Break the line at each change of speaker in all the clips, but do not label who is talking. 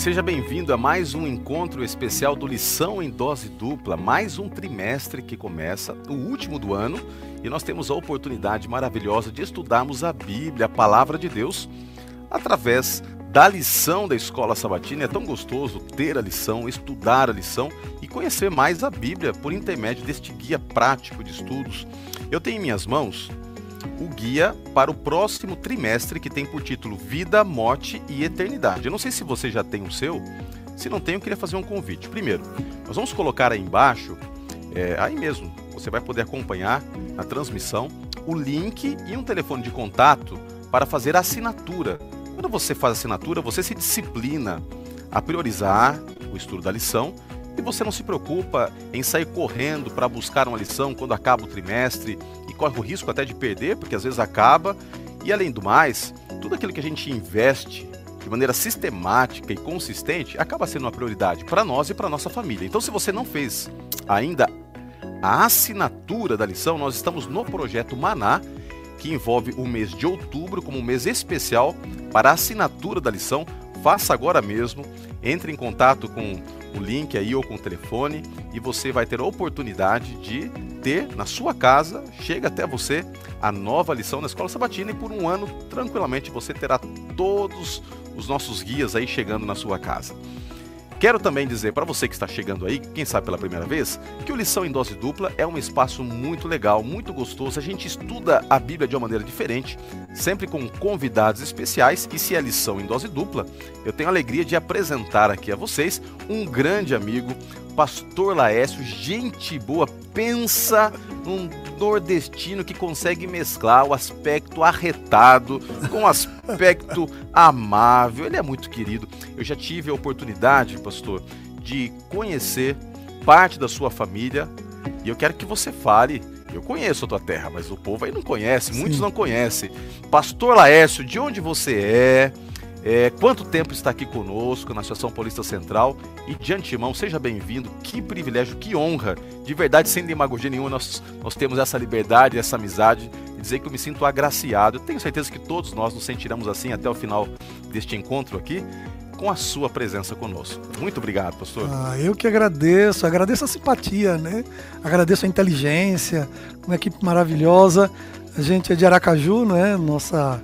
Seja bem-vindo a mais um encontro especial do Lição em Dose Dupla, mais um trimestre que começa, o último do ano, e nós temos a oportunidade maravilhosa de estudarmos a Bíblia, a Palavra de Deus, através da lição da Escola Sabatina. É tão gostoso ter a lição, estudar a lição e conhecer mais a Bíblia por intermédio deste guia prático de estudos. Eu tenho em minhas mãos o guia para o próximo trimestre que tem por título Vida, Morte e Eternidade. Eu não sei se você já tem o seu. Se não tem, eu queria fazer um convite. Primeiro, nós vamos colocar aí embaixo, é, aí mesmo, você vai poder acompanhar na transmissão o link e um telefone de contato para fazer a assinatura. Quando você faz a assinatura, você se disciplina a priorizar o estudo da lição e você não se preocupa em sair correndo para buscar uma lição quando acaba o trimestre corre o risco até de perder, porque às vezes acaba. E além do mais, tudo aquilo que a gente investe de maneira sistemática e consistente acaba sendo uma prioridade para nós e para nossa família. Então, se você não fez ainda a assinatura da lição, nós estamos no projeto Maná, que envolve o mês de outubro como um mês especial para a assinatura da lição. Faça agora mesmo, entre em contato com o link aí ou com o telefone e você vai ter a oportunidade de ter na sua casa, chega até você a nova lição na Escola Sabatina e por um ano tranquilamente você terá todos os nossos guias aí chegando na sua casa. Quero também dizer para você que está chegando aí, quem sabe pela primeira vez, que o Lição em Dose Dupla é um espaço muito legal, muito gostoso. A gente estuda a Bíblia de uma maneira diferente, sempre com convidados especiais. E se é lição em dose dupla, eu tenho a alegria de apresentar aqui a vocês um grande amigo, Pastor Laércio, gente boa, pensa num nordestino que consegue mesclar o aspecto arretado com o aspecto amável. Ele é muito querido. Eu já tive a oportunidade, pastor, de conhecer parte da sua família e eu quero que você fale. Eu conheço a tua terra, mas o povo aí não conhece, muitos Sim. não conhecem. Pastor Laércio, de onde você é? É, quanto tempo está aqui conosco na Associação Paulista Central e de antemão, seja bem-vindo, que privilégio, que honra, de verdade, sem demagogia nenhuma, nós, nós temos essa liberdade, essa amizade, e dizer que eu me sinto agraciado, eu tenho certeza que todos nós nos sentiremos assim até o final deste encontro aqui, com a sua presença conosco. Muito obrigado, pastor.
Ah, eu que agradeço, agradeço a simpatia, né? Agradeço a inteligência, uma equipe maravilhosa. A gente é de Aracaju, né? Nossa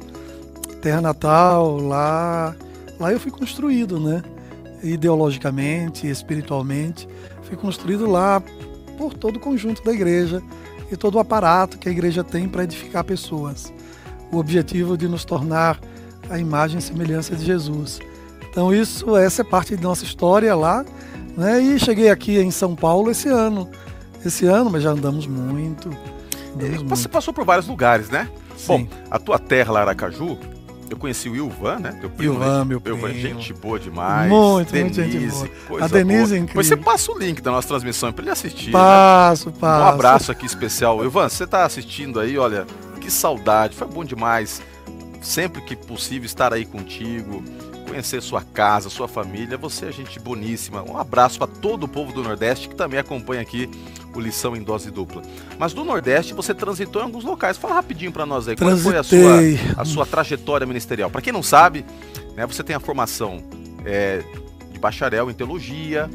terra natal, lá, lá eu fui construído, né? Ideologicamente, espiritualmente, fui construído lá por todo o conjunto da igreja e todo o aparato que a igreja tem para edificar pessoas. O objetivo de nos tornar a imagem e semelhança de Jesus. Então isso, essa é parte da nossa história lá, né? E cheguei aqui em São Paulo esse ano. Esse ano, mas já andamos muito.
Andamos Você muito. passou por vários lugares, né? Sim. Bom, a tua terra lá, Aracaju, eu conheci o Ilvan, né?
Teu primo, Ilvan, meu primo.
Ilvan, gente boa demais.
Muito, Denise, muito gente boa. A Denise boa. é incrível.
Depois você passa o link da nossa transmissão para ele assistir.
Passo, né? passo.
Um abraço aqui especial. Ilvan, você está assistindo aí, olha, que saudade. Foi bom demais. Sempre que possível estar aí contigo conhecer sua casa, sua família. Você é gente boníssima. Um abraço para todo o povo do Nordeste que também acompanha aqui o Lição em Dose Dupla. Mas do Nordeste você transitou em alguns locais. Fala rapidinho para nós aí,
Transitei.
qual foi a sua, a sua trajetória ministerial? Para quem não sabe, né, você tem a formação é, de bacharel em teologia,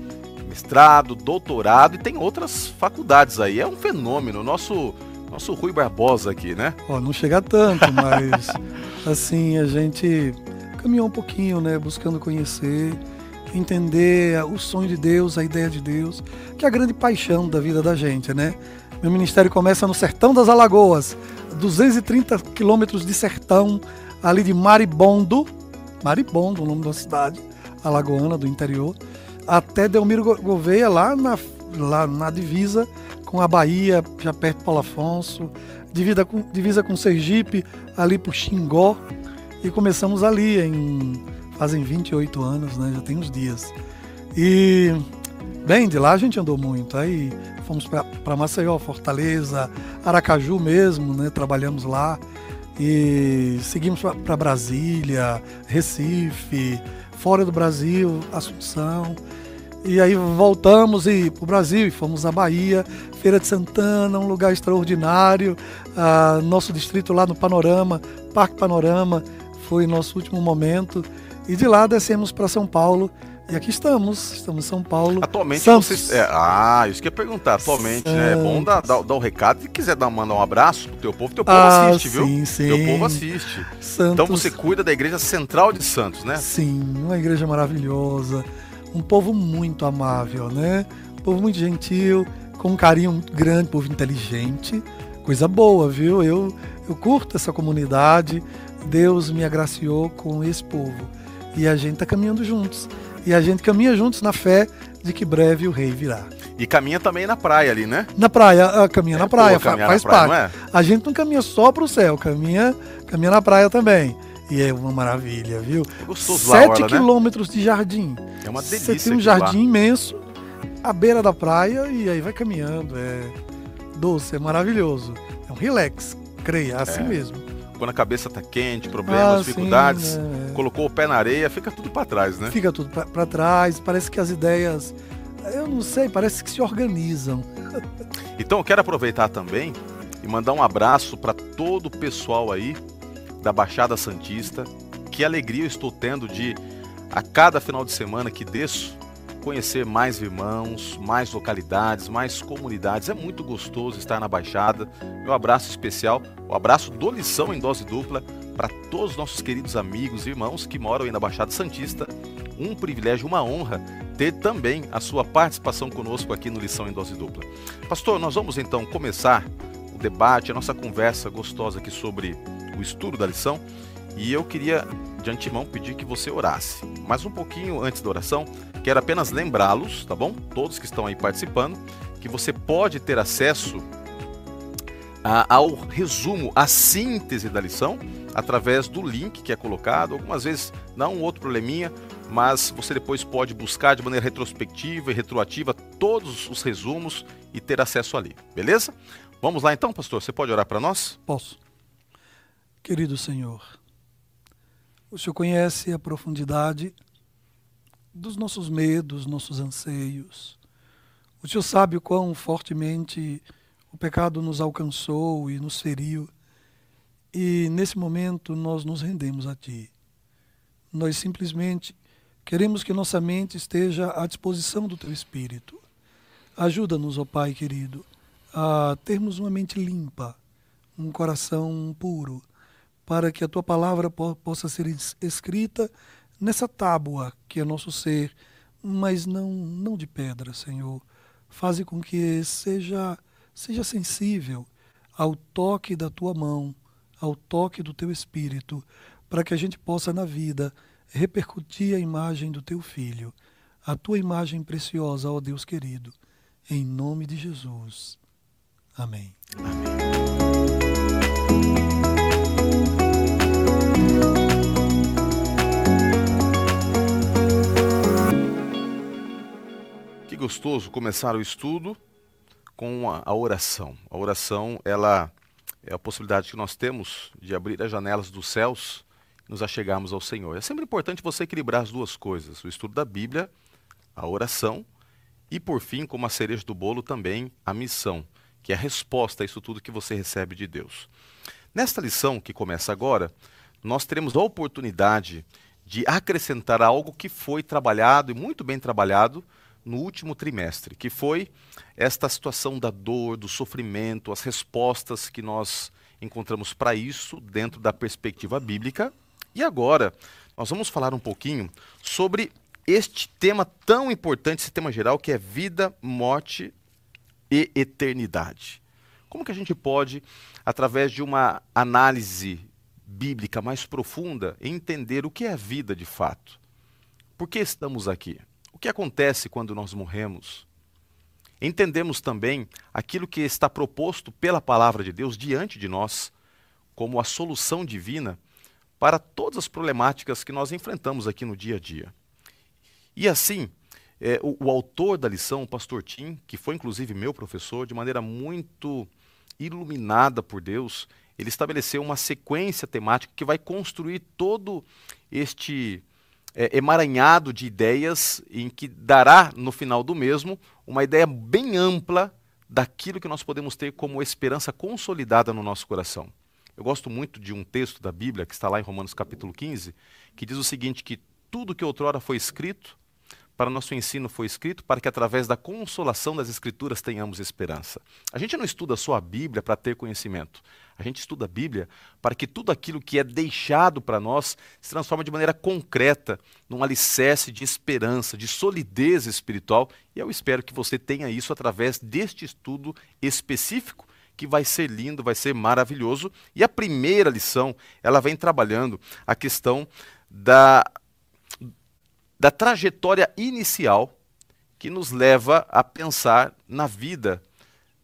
mestrado, doutorado e tem outras faculdades aí. É um fenômeno. Nosso nosso Rui Barbosa aqui, né?
Ó, não chega tanto, mas assim, a gente caminhar um pouquinho, né, buscando conhecer, entender o sonho de Deus, a ideia de Deus, que é a grande paixão da vida da gente, né? Meu ministério começa no sertão das Alagoas, 230 quilômetros de sertão, ali de Maribondo, Maribondo, o nome da cidade, alagoana do interior, até Delmiro Gouveia, lá na, lá na divisa com a Bahia, já perto de Paulo Afonso, divisa com, divisa com Sergipe, ali por Xingó, e começamos ali, em fazem 28 anos, né? Já tem uns dias. E, bem, de lá a gente andou muito. Aí fomos para Maceió, Fortaleza, Aracaju mesmo, né? Trabalhamos lá. E seguimos para Brasília, Recife, fora do Brasil, Assunção. E aí voltamos e para o Brasil e fomos à Bahia, Feira de Santana, um lugar extraordinário. Ah, nosso distrito lá no Panorama, Parque Panorama, foi nosso último momento E de lá descemos para São Paulo e aqui estamos, estamos em São Paulo.
Atualmente Santos. vocês. É, ah, isso que eu ia perguntar. Atualmente, Santos. né? É bom dar, dar, dar um recado. Se quiser dar, mandar um abraço pro teu povo, teu povo ah, assiste, sim, viu? Sim. Teu povo assiste. Santos. Então você cuida da igreja central de Santos, né?
Sim, uma igreja maravilhosa. Um povo muito amável, né? Um povo muito gentil, com um carinho muito grande, um povo inteligente. Coisa boa, viu? Eu, eu curto essa comunidade. Deus me agraciou com esse povo. E a gente está caminhando juntos. E a gente caminha juntos na fé de que breve o rei virá.
E caminha também na praia ali, né?
Na praia, caminha é, na praia, pô, faz na praia, parte. É? A gente não caminha só para o céu, caminha, caminha na praia também. E é uma maravilha, viu? É gostoso Sete lá, né? quilômetros né? de jardim.
É uma delícia.
Você tem um jardim lá. imenso, à beira da praia, e aí vai caminhando. É doce, é maravilhoso. É um relax, creia, assim é. mesmo
quando a cabeça tá quente, problemas, ah, dificuldades, sim, né? colocou o pé na areia, fica tudo para trás, né?
Fica tudo para trás, parece que as ideias, eu não sei, parece que se organizam.
Então eu quero aproveitar também e mandar um abraço para todo o pessoal aí da Baixada Santista. Que alegria eu estou tendo de a cada final de semana que desço conhecer mais irmãos, mais localidades, mais comunidades. É muito gostoso estar na Baixada. Meu abraço especial, o abraço do Lição em Dose Dupla para todos os nossos queridos amigos e irmãos que moram aí na Baixada Santista. Um privilégio, uma honra ter também a sua participação conosco aqui no Lição em Dose Dupla. Pastor, nós vamos então começar o debate, a nossa conversa gostosa aqui sobre o estudo da lição. E eu queria de antemão pedir que você orasse. Mas um pouquinho antes da oração, quero apenas lembrá-los, tá bom? Todos que estão aí participando, que você pode ter acesso a, ao resumo, à síntese da lição, através do link que é colocado. Algumas vezes dá um outro probleminha, mas você depois pode buscar de maneira retrospectiva e retroativa todos os resumos e ter acesso ali, beleza? Vamos lá então, pastor? Você pode orar para nós?
Posso. Querido Senhor, o Senhor conhece a profundidade dos nossos medos, nossos anseios. O Senhor sabe o quão fortemente o pecado nos alcançou e nos feriu. E nesse momento nós nos rendemos a Ti. Nós simplesmente queremos que nossa mente esteja à disposição do Teu Espírito. Ajuda-nos, ó Pai querido, a termos uma mente limpa, um coração puro para que a tua palavra po possa ser escrita nessa tábua que é nosso ser, mas não não de pedra, Senhor. Faze com que seja seja sensível ao toque da tua mão, ao toque do teu espírito, para que a gente possa na vida repercutir a imagem do teu filho, a tua imagem preciosa, ó Deus querido, em nome de Jesus. Amém. Amém.
Gostoso começar o estudo com a, oração. A oração, ela é a possibilidade que nós temos de abrir as janelas dos céus e nos achegarmos ao Senhor. É sempre importante você equilibrar as duas coisas: o estudo da Bíblia, a oração e, por fim, como a cereja do bolo, também a missão, que é a resposta a isso tudo que você recebe de Deus. Nesta lição que começa agora, nós teremos a oportunidade de acrescentar algo que foi trabalhado e muito bem trabalhado no último trimestre, que foi esta situação da dor, do sofrimento, as respostas que nós encontramos para isso dentro da perspectiva bíblica. E agora, nós vamos falar um pouquinho sobre este tema tão importante, esse tema geral, que é vida, morte e eternidade. Como que a gente pode, através de uma análise bíblica mais profunda, entender o que é a vida de fato? Por que estamos aqui? Que acontece quando nós morremos? Entendemos também aquilo que está proposto pela palavra de Deus diante de nós como a solução divina para todas as problemáticas que nós enfrentamos aqui no dia a dia. E assim, é, o, o, autor da lição, o pastor Tim, que foi inclusive meu professor, de maneira muito iluminada por Deus, ele estabeleceu uma sequência temática que vai construir todo este é, emaranhado de ideias em que dará no final do mesmo uma ideia bem ampla daquilo que nós podemos ter como esperança consolidada no nosso coração. Eu gosto muito de um texto da Bíblia que está lá em Romanos capítulo 15, que diz o seguinte que tudo que outrora foi escrito, para nosso ensino foi escrito, para que através da consolação das Escrituras tenhamos esperança. A gente não estuda só a Bíblia para ter conhecimento. A gente estuda a Bíblia para que tudo aquilo que é deixado para nós se transforme de maneira concreta num alicerce de esperança, de solidez espiritual. E eu espero que você tenha isso através deste estudo específico que vai ser lindo, vai ser maravilhoso. E a primeira lição, ela vem trabalhando a questão da da trajetória inicial que nos leva a pensar na vida,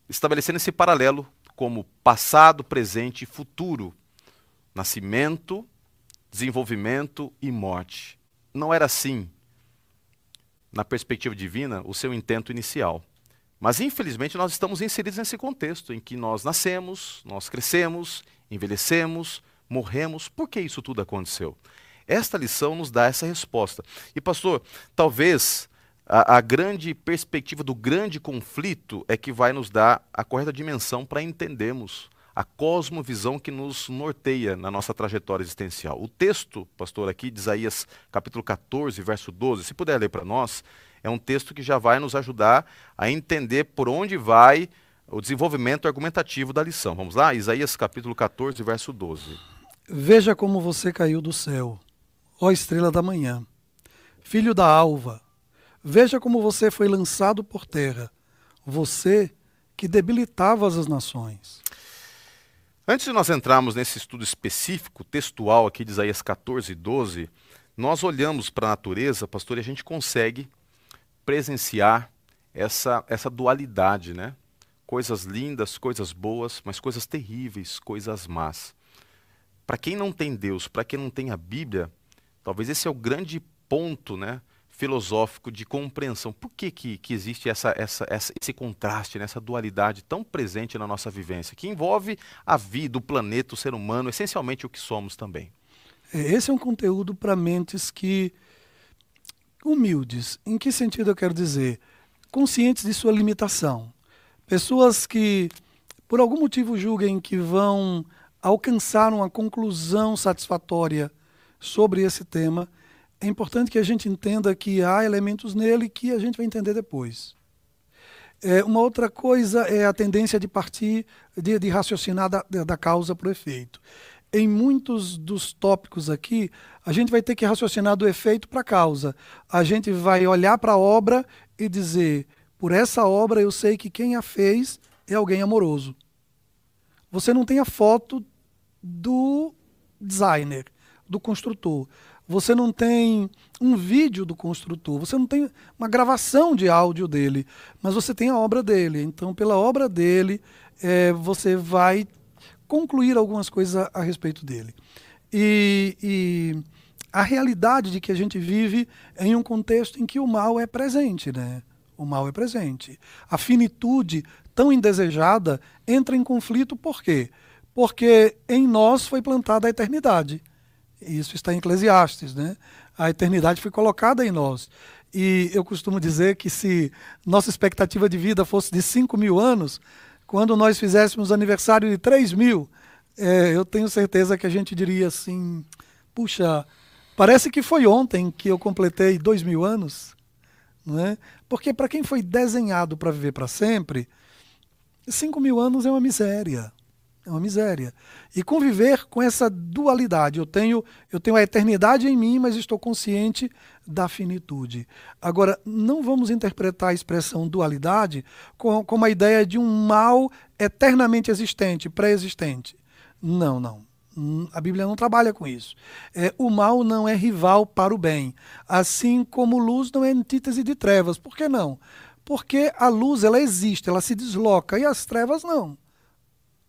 estabelecendo esse paralelo como passado, presente e futuro, nascimento, desenvolvimento e morte. Não era assim, na perspectiva divina, o seu intento inicial. Mas infelizmente nós estamos inseridos nesse contexto em que nós nascemos, nós crescemos, envelhecemos, morremos. Por que isso tudo aconteceu? Esta lição nos dá essa resposta. E, pastor, talvez a, a, grande perspectiva do grande conflito é que vai nos dar a correta dimensão para entendermos a cosmovisão que nos norteia na nossa trajetória existencial. O texto, pastor, aqui de Isaías capítulo 14, verso 12, se puder ler para nós, é um texto que já vai nos ajudar a entender por onde vai o desenvolvimento argumentativo da lição. Vamos lá? Isaías capítulo 14, verso 12.
Veja como você caiu do céu ó estrela da manhã, filho da alva, veja como você foi lançado por terra, você que debilitava as nações.
Antes de nós entrarmos nesse estudo específico, textual aqui de Isaías 14, 12, nós olhamos para a natureza, pastor, e a gente consegue presenciar essa, essa dualidade, né? Coisas lindas, coisas boas, mas coisas terríveis, coisas más. Para quem não tem Deus, para quem não tem a Bíblia, Talvez esse é o grande ponto né, filosófico de compreensão. Por que, que, que existe essa, essa, essa, esse contraste, né, essa dualidade tão presente na nossa vivência, que envolve a vida, o planeta, o ser humano, essencialmente o que somos também?
É, esse é um conteúdo para mentes que humildes. Em que sentido eu quero dizer? Conscientes de sua limitação. Pessoas que, por algum motivo, julguem que vão alcançar uma conclusão satisfatória sobre esse tema, é importante que a gente entenda que há elementos nele que a gente vai entender depois. É, uma outra coisa é a tendência de partir, de, de raciocinar da, da causa para o efeito. Em muitos dos tópicos aqui, a gente vai ter que raciocinar do efeito para a causa. A gente vai olhar para a obra e dizer: por essa obra eu sei que quem a fez é alguém amoroso. Você não tem a foto do designer, do construtor. Você não tem um vídeo do construtor, você não tem uma gravação de áudio dele, mas você tem a obra dele. Então, pela obra dele, é, você vai concluir algumas coisas a, a respeito dele. E, e, a realidade de que a gente vive em um contexto em que o mal é presente, né? O mal é presente. A finitude tão indesejada entra em conflito por quê? Porque em nós foi plantada a eternidade. Isso está em Eclesiastes, né? A eternidade foi colocada em nós. E eu costumo dizer que se nossa expectativa de vida fosse de 5 mil anos, quando nós fizéssemos aniversário de 3 mil, é, eu tenho certeza que a gente diria assim: puxa, parece que foi ontem que eu completei 2 mil anos. Não é? Porque para quem foi desenhado para viver para sempre, 5 mil anos é uma miséria. É uma miséria. E conviver com essa dualidade. Eu tenho, eu tenho a eternidade em mim, mas estou consciente da finitude. Agora, não vamos interpretar a expressão dualidade como, como a ideia de um mal eternamente existente, pré-existente. Não, não. A Bíblia não trabalha com isso. É, o mal não é rival para o bem, assim como luz não é antítese de trevas. Por que não? Porque a luz ela existe, ela se desloca e as trevas não.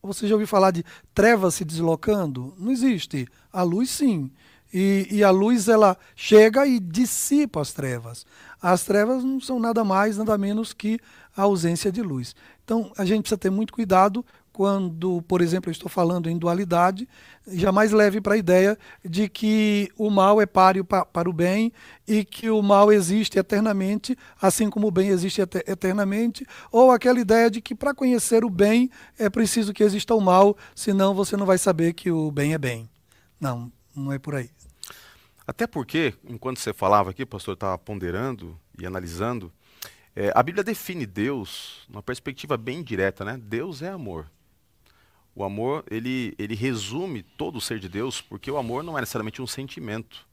Você já ouviu falar de trevas se deslocando? Não existe. A luz sim. E, e, a luz ela chega e dissipa as trevas. As trevas não são nada mais, nada menos que a ausência de luz. Então a gente precisa ter muito cuidado quando, por exemplo, eu estou falando em dualidade, jamais leve para a ideia de que o mal é páreo pa, para o bem e que o mal existe eternamente, assim como o bem existe eternamente, ou aquela ideia de que para conhecer o bem é preciso que exista o mal, senão você não vai saber que o bem é bem. Não, não é por aí.
Até porque, enquanto você falava aqui, pastor, estava ponderando e analisando, é, a Bíblia define Deus numa perspectiva bem direta, né? Deus é amor. O amor, ele, ele resume todo o ser de Deus, porque o amor não é necessariamente um sentimento.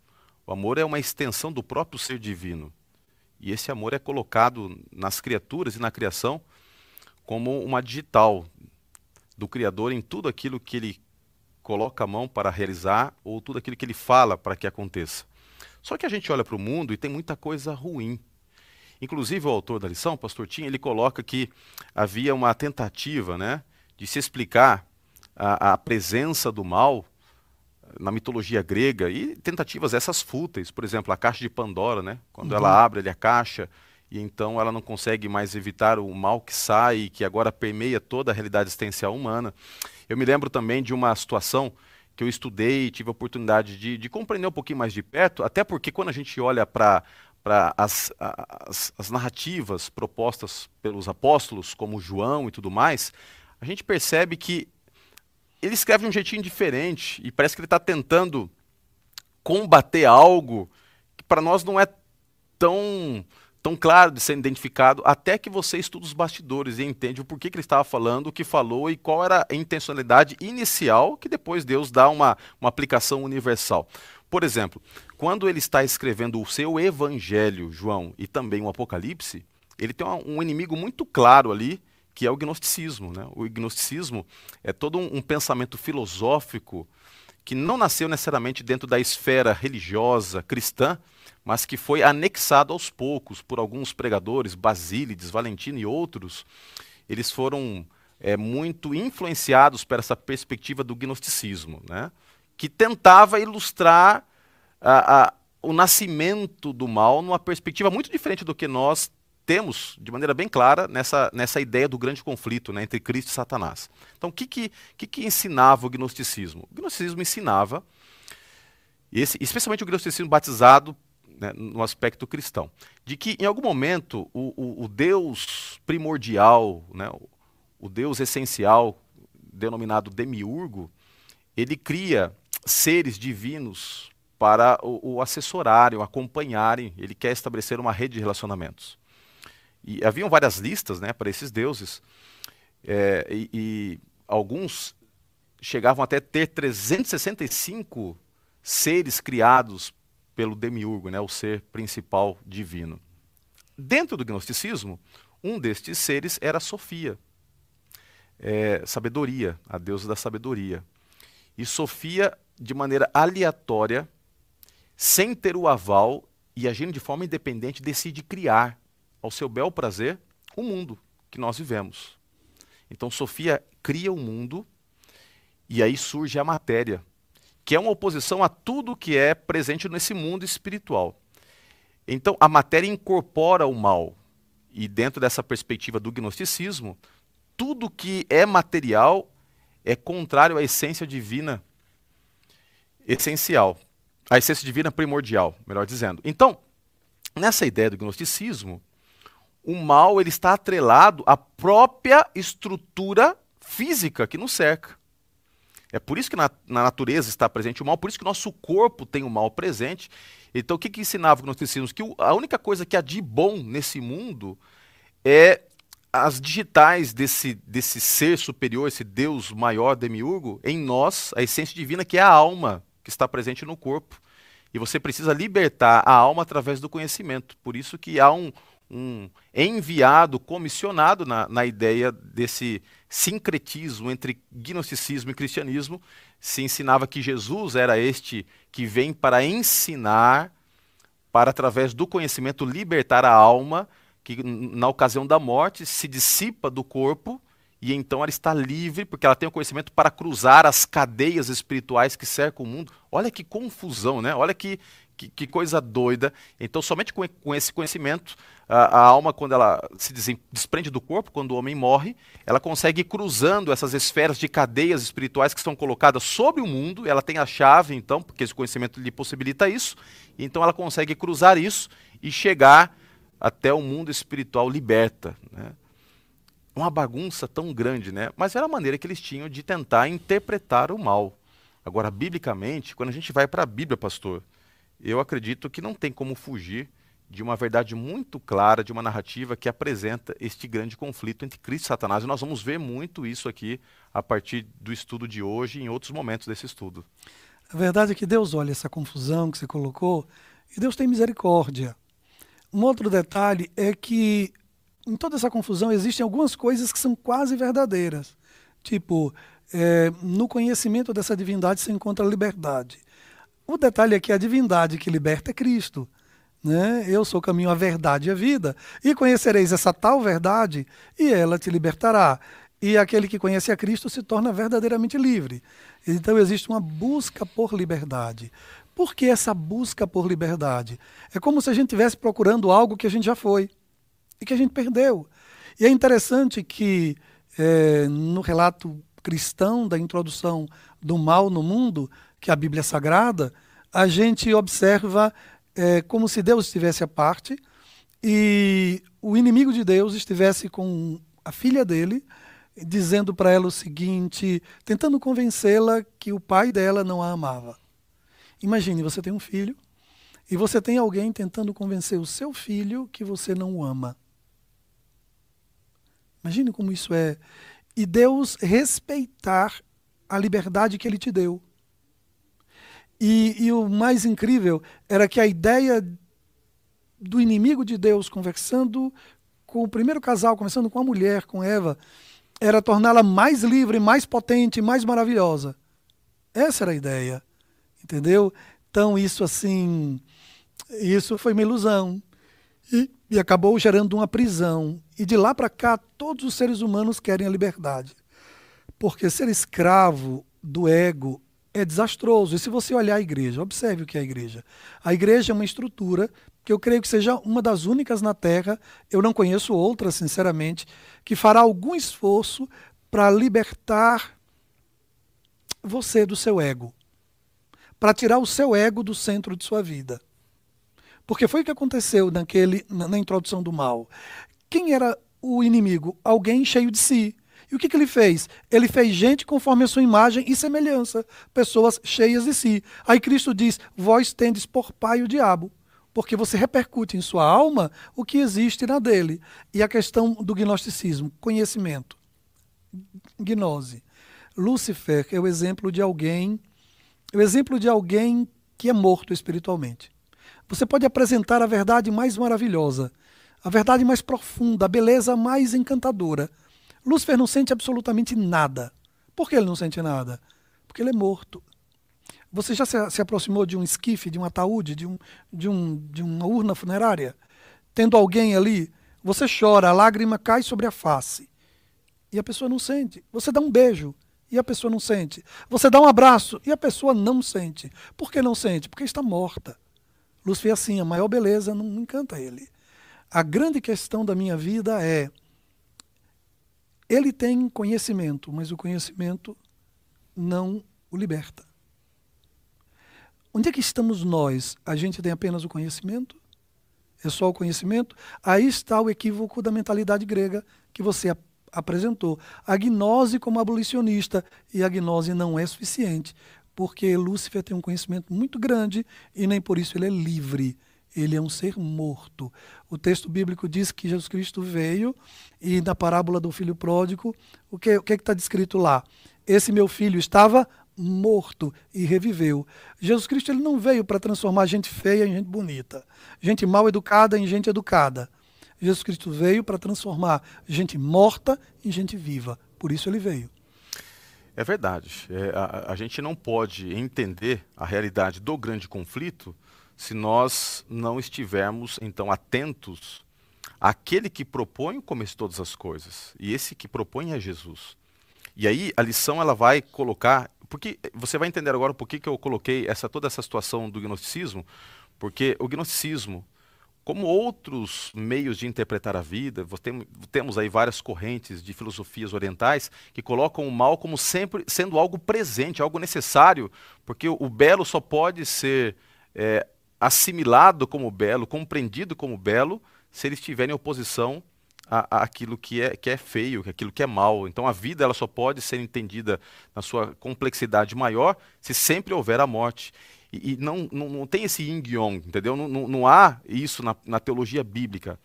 O amor é uma extensão do próprio ser divino. E esse amor é colocado nas criaturas e na criação como uma digital do Criador em tudo aquilo que ele coloca a mão para realizar ou tudo aquilo que ele fala para que aconteça. Só que a gente olha para o mundo e tem muita coisa ruim. Inclusive o autor da lição, o pastor Tim, ele coloca que havia uma tentativa né, de se explicar a, a presença do mal na mitologia grega e tentativas essas fúteis, por exemplo, a caixa de Pandora, né? Quando uhum. ela abre ali a caixa e então ela não consegue mais evitar o mal que sai e que agora permeia toda a realidade existencial humana. Eu me lembro também de uma situação que eu estudei e tive a oportunidade de, de, compreender um pouquinho mais de perto, até porque quando a gente olha para as, as, as narrativas propostas pelos apóstolos, como João e tudo mais, a gente percebe que ele escreve de um jeitinho diferente e parece que ele está tentando combater algo que para nós não é tão tão claro de ser identificado até que você estuda os bastidores e entende o porquê que ele estava falando, o que falou e qual era a intencionalidade inicial que depois Deus dá uma, uma aplicação universal. Por exemplo, quando ele está escrevendo o seu evangelho, João, e também o Apocalipse, ele tem um inimigo muito claro ali, que é o gnosticismo. Né? O gnosticismo é todo um, um pensamento filosófico que não nasceu necessariamente dentro da esfera religiosa cristã, mas que foi anexado aos poucos por alguns pregadores, Basílides, Valentino e outros. Eles foram é, muito influenciados por essa perspectiva do gnosticismo, né? que tentava ilustrar a, a, o nascimento do mal numa perspectiva muito diferente do que nós temos de maneira bem clara nessa, nessa ideia do grande conflito né, entre Cristo e Satanás. Então, o que, que, que, que ensinava o gnosticismo? O gnosticismo ensinava, esse, especialmente o gnosticismo batizado né, no aspecto cristão, de que em algum momento o, o, o Deus primordial, né, o, o Deus essencial, denominado demiurgo, ele cria seres divinos para o, o assessorarem, o acompanharem, ele quer estabelecer uma rede de relacionamentos. E haviam várias listas né, para esses deuses, é, e, e alguns chegavam até ter 365 seres criados pelo demiurgo, né, o ser principal divino. Dentro do gnosticismo, um destes seres era Sofia, é, sabedoria, a deusa da sabedoria. E Sofia, de maneira aleatória, sem ter o aval e agindo de forma independente, decide criar, ao seu bel prazer, o mundo que nós vivemos. Então Sofia cria o mundo e aí surge a matéria que é uma oposição a tudo que é presente nesse mundo espiritual. Então, a matéria incorpora o mal. E dentro dessa perspectiva do gnosticismo, tudo que é material é contrário à essência divina essencial, a essência divina primordial, melhor dizendo. Então, nessa ideia do gnosticismo, o mal ele está atrelado à própria estrutura física que nos cerca. É por isso que na, na, natureza está presente o mal, por isso que nosso corpo tem o mal presente. Então, o que, que ensinava o gnosticismo? Que a única coisa que há de bom nesse mundo é as digitais desse, desse ser superior, esse Deus maior, demiurgo, em nós, a essência divina, que é a alma que está presente no corpo. E você precisa libertar a alma através do conhecimento. Por isso que há um, um enviado, comissionado na, na ideia desse sincretismo entre gnosticismo e cristianismo. Se ensinava que Jesus era este que vem para ensinar, para através do conhecimento libertar a alma, que na ocasião da morte se dissipa do corpo e então ela está livre, porque ela tem o conhecimento para cruzar as cadeias espirituais que cercam o mundo. Olha que confusão, né? Olha que, que, que coisa doida. Então, somente com, com esse conhecimento, a, a, alma, quando ela se desprende do corpo, quando o homem morre, ela consegue ir cruzando essas esferas de cadeias espirituais que estão colocadas sobre o mundo. Ela tem a chave, então, porque esse conhecimento lhe possibilita isso. Então, ela consegue cruzar isso e chegar até o mundo espiritual liberta. Né? Uma bagunça tão grande, né? Mas era a maneira que eles tinham de tentar interpretar o mal. Agora, biblicamente, quando a gente vai para a Bíblia, pastor, eu acredito que não tem como fugir de uma verdade muito clara, de uma narrativa que apresenta este grande conflito entre Cristo e Satanás. E nós vamos ver muito isso aqui a partir do estudo de hoje e em outros momentos desse estudo.
A verdade é que Deus olha essa confusão que você colocou e Deus tem misericórdia. Um outro detalhe é que em toda essa confusão existem algumas coisas que são quase verdadeiras. Tipo, é, no conhecimento dessa divindade se encontra a liberdade. O detalhe é que a divindade que liberta é Cristo. Né? Eu sou o caminho, a verdade e a vida. E conhecereis essa tal verdade, e ela te libertará. E aquele que conhece a Cristo se torna verdadeiramente livre. Então existe uma busca por liberdade. Por que essa busca por liberdade? É como se a gente estivesse procurando algo que a gente já foi e que a gente perdeu. E é interessante que é, no relato cristão da introdução do mal no mundo, que é a Bíblia Sagrada, a gente observa é, como se Deus estivesse à parte e o inimigo de Deus estivesse com a filha dele, dizendo para ela o seguinte, tentando convencê-la que o pai dela não a amava. Imagine, você tem um filho e você tem alguém tentando convencer o seu filho que você não o ama. Imagine como isso é. E Deus respeitar a liberdade que ele te deu. E, e, o mais incrível era que a ideia do inimigo de Deus conversando com o primeiro casal, conversando com a mulher, com Eva, era torná-la mais livre, mais potente, mais maravilhosa. Essa era a ideia entendeu? Então isso assim, isso foi uma ilusão e, e acabou gerando uma prisão. E de lá para cá todos os seres humanos querem a liberdade, porque ser escravo do ego é desastroso. E se você olhar a igreja, observe o que é a igreja. A igreja é uma estrutura que eu creio que seja uma das únicas na Terra, eu não conheço outra, sinceramente, que fará algum esforço para libertar você do seu ego para tirar o seu ego do centro de sua vida. Porque foi o que aconteceu naquele, na, na introdução do mal. Quem era o inimigo? Alguém cheio de si. E o que, que ele fez? Ele fez gente conforme a sua imagem e semelhança, pessoas cheias de si. Aí Cristo diz: Vós tendes por pai o diabo, porque você repercute em sua alma o que existe na dele. E a questão do gnosticismo, conhecimento, gnose. Lúcifer é o exemplo de alguém é o exemplo de alguém que é morto espiritualmente. Você pode apresentar a verdade mais maravilhosa, a verdade mais profunda, a beleza mais encantadora. Lúcifer não sente absolutamente nada. Por que ele não sente nada? Porque ele é morto. Você já se, se aproximou de um esquife, de um ataúde, de, um, de, um, de uma urna funerária? Tendo alguém ali, você chora, a lágrima cai sobre a face. E a pessoa não sente. Você dá um beijo e a pessoa não sente. Você dá um abraço e a pessoa não sente. Por que não sente? Porque está morta. Lúcifer é assim, a maior beleza não encanta ele. A grande questão da minha vida é ele tem conhecimento, mas o conhecimento não o liberta. Onde é que estamos nós? A gente tem apenas o conhecimento? É só o conhecimento? Aí está o equívoco da mentalidade grega que você apresentou. A gnose como abolicionista, e a gnose não é suficiente, porque Lúcifer tem um conhecimento muito grande e nem por isso ele é livre. Ele é um ser morto. O texto bíblico diz que Jesus Cristo veio e na parábola do filho pródigo, o que o que é está descrito lá? Esse meu filho estava morto e reviveu. Jesus Cristo ele não veio para transformar gente feia em gente bonita, gente mal educada em gente educada. Jesus Cristo veio para transformar gente morta em gente viva. Por isso ele veio.
É verdade. É, a, a, gente não pode entender a realidade do grande conflito se nós não estivermos, então, atentos àquele que propõe o começo de todas as coisas. E esse que propõe é Jesus. E aí a lição ela vai colocar. Porque você vai entender agora por que eu coloquei essa, toda essa situação do gnosticismo, porque o gnosticismo como outros meios de interpretar a vida, temos aí várias correntes de filosofias orientais que colocam o mal como sempre sendo algo presente, algo necessário, porque o, belo só pode ser é, assimilado como belo, compreendido como belo, se ele estiver em oposição a, aquilo que é, que é feio, aquilo que é mal. Então a vida ela só pode ser entendida na sua complexidade maior se sempre houver a morte. E, e não, não, não, tem esse yin yang, entendeu? Não, não, não há isso na, na, teologia bíblica.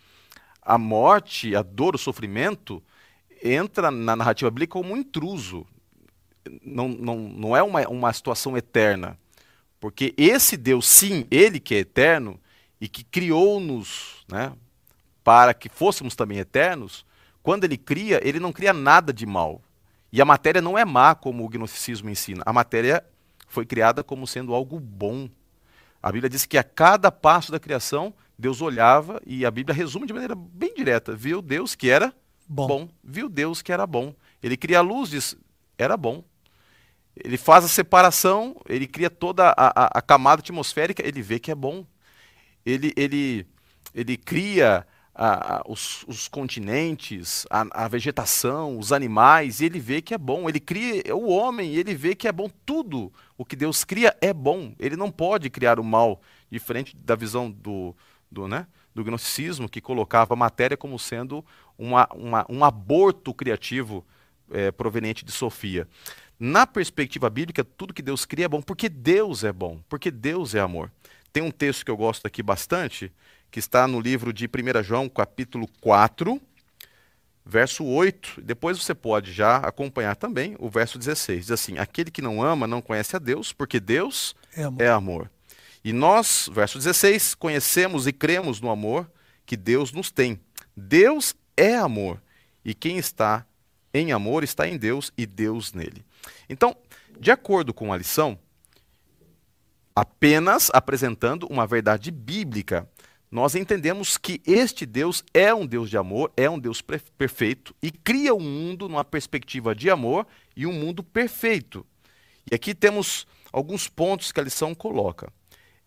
A morte, a dor, o sofrimento entra na narrativa bíblica como um intruso. Não, não, não é uma, uma situação eterna. Porque esse Deus, sim, ele que é eterno e que criou-nos né, para que fôssemos também eternos, quando ele cria, ele não cria nada de mal. E a matéria não é má, como o gnosticismo ensina. A matéria foi criada como sendo algo bom. A Bíblia diz que a cada passo da criação, Deus olhava e a Bíblia resume de maneira bem direta: viu Deus que era bom. bom. Viu Deus que era bom. Ele cria a luz, diz: era bom. Ele faz a separação, ele cria toda a, a, a camada atmosférica, ele vê que é bom. Ele, ele, ele cria a, os, os, continentes, a, vegetação, os animais, e ele vê que é bom. Ele cria o homem, e ele vê que é bom. Tudo o que Deus cria é bom. Ele não pode criar o mal, diferente da visão do, do, né, do gnosticismo, que colocava a matéria como sendo uma, uma, um aborto criativo é, proveniente de Sofia. Na perspectiva bíblica, tudo que Deus cria é bom, porque Deus é bom, porque Deus é amor. Tem um texto que eu gosto aqui bastante, que está no livro de 1 João, capítulo 4, verso 8. Depois você pode já acompanhar também o verso 16. Diz assim: Aquele que não ama não conhece a Deus, porque Deus é amor. É amor. E nós, verso 16, conhecemos e cremos no amor que Deus nos tem. Deus é amor, e quem está em amor está em Deus e Deus nele. Então, de acordo com a lição, apenas apresentando uma verdade bíblica, nós entendemos que este Deus é um Deus de amor, é um Deus perfeito e cria o um mundo numa perspectiva de amor e um mundo perfeito. E aqui temos alguns pontos que a lição coloca.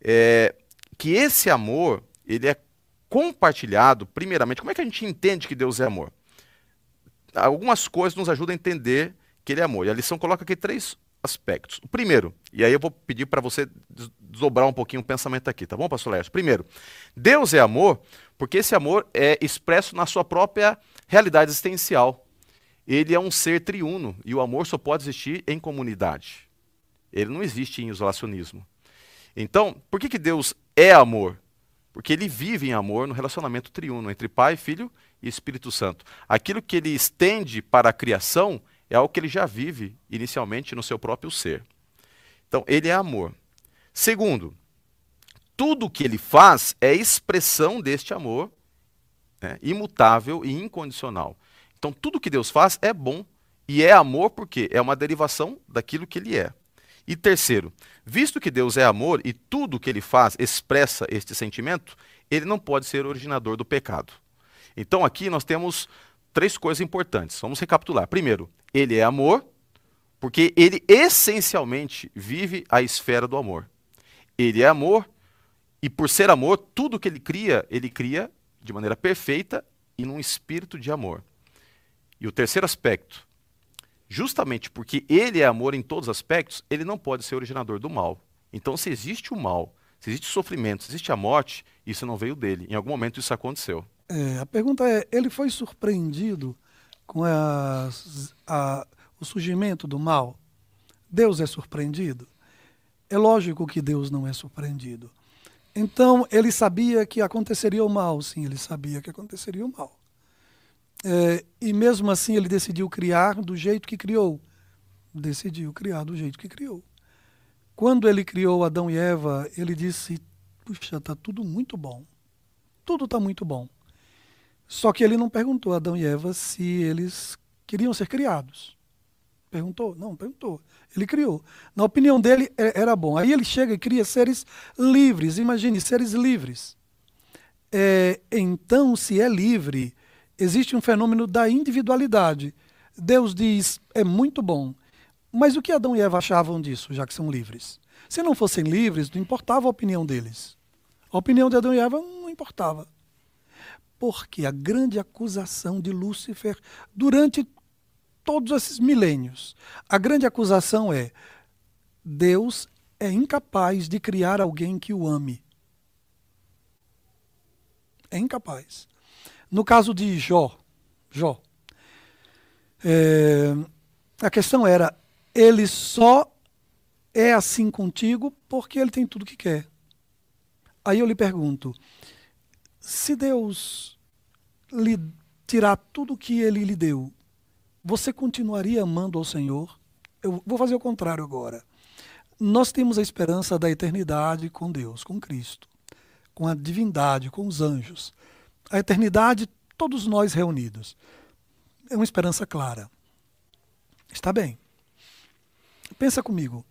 É, que esse amor, ele é compartilhado, primeiramente, como é que a gente entende que Deus é amor? Algumas coisas nos ajudam a entender que ele é amor. E a lição coloca aqui três aspectos. O primeiro, e aí eu vou pedir para você desdobrar um pouquinho o pensamento aqui, tá bom, pastor Lércio? Primeiro, Deus é amor porque esse amor é expresso na sua própria realidade existencial. Ele é um ser triuno e o amor só pode existir em comunidade. Ele não existe em isolacionismo. Então, por que, que Deus é amor? Porque ele vive em amor no relacionamento triuno entre Pai, Filho e Espírito Santo. Aquilo que ele estende para a criação é algo que ele já vive inicialmente no seu próprio ser. Então, ele é amor. Segundo, tudo que ele faz é expressão deste amor né, imutável e incondicional. Então, tudo que Deus faz é bom e é amor porque é uma derivação daquilo que ele é. E terceiro, visto que Deus é amor e tudo que ele faz expressa este sentimento, ele não pode ser originador do pecado. Então, aqui nós temos três coisas importantes. Vamos recapitular. Primeiro, ele é amor, porque ele essencialmente vive a esfera do amor. Ele é amor, e por ser amor, tudo que ele cria, ele cria de maneira perfeita e num espírito de amor. E o terceiro aspecto, justamente porque ele é amor em todos os aspectos, ele não pode ser originador do mal. Então, se existe o mal, se existe sofrimento, se existe a morte, isso não veio dele. Em algum momento isso aconteceu.
É, a pergunta é: ele foi surpreendido com a, a, o surgimento do mal? Deus é surpreendido? É lógico que Deus não é surpreendido. Então, ele sabia que aconteceria o mal, sim, ele sabia que aconteceria o mal. É, e mesmo assim, ele decidiu criar do jeito que criou. Decidiu criar do jeito que criou. Quando ele criou Adão e Eva, ele disse: Puxa, está tudo muito bom. Tudo está muito bom. Só que ele não perguntou a Adão e Eva se eles queriam ser criados. Perguntou? Não, perguntou. Ele criou. Na opinião dele, é, era bom. Aí ele chega e cria seres livres. Imagine, seres livres. É, então, se é livre, existe um fenômeno da individualidade. Deus diz, é muito bom. Mas o que Adão e Eva achavam disso, já que são livres? Se não fossem livres, não importava a opinião deles. A opinião de Adão e Eva não importava. Porque a grande acusação de Lúcifer durante todos esses milênios, a grande acusação é: Deus é incapaz de criar alguém que o ame. É incapaz. No caso de Jó, Jó, é, a questão era: ele só é assim contigo porque ele tem tudo que quer. Aí eu lhe pergunto: se Deus lhe tirar tudo que ele lhe deu, você continuaria amando ao Senhor? Eu vou fazer o contrário agora. Nós temos a esperança da eternidade com Deus, com Cristo, com a divindade, com os anjos. A eternidade, todos nós reunidos. É uma esperança clara. Está bem. Pensa comigo.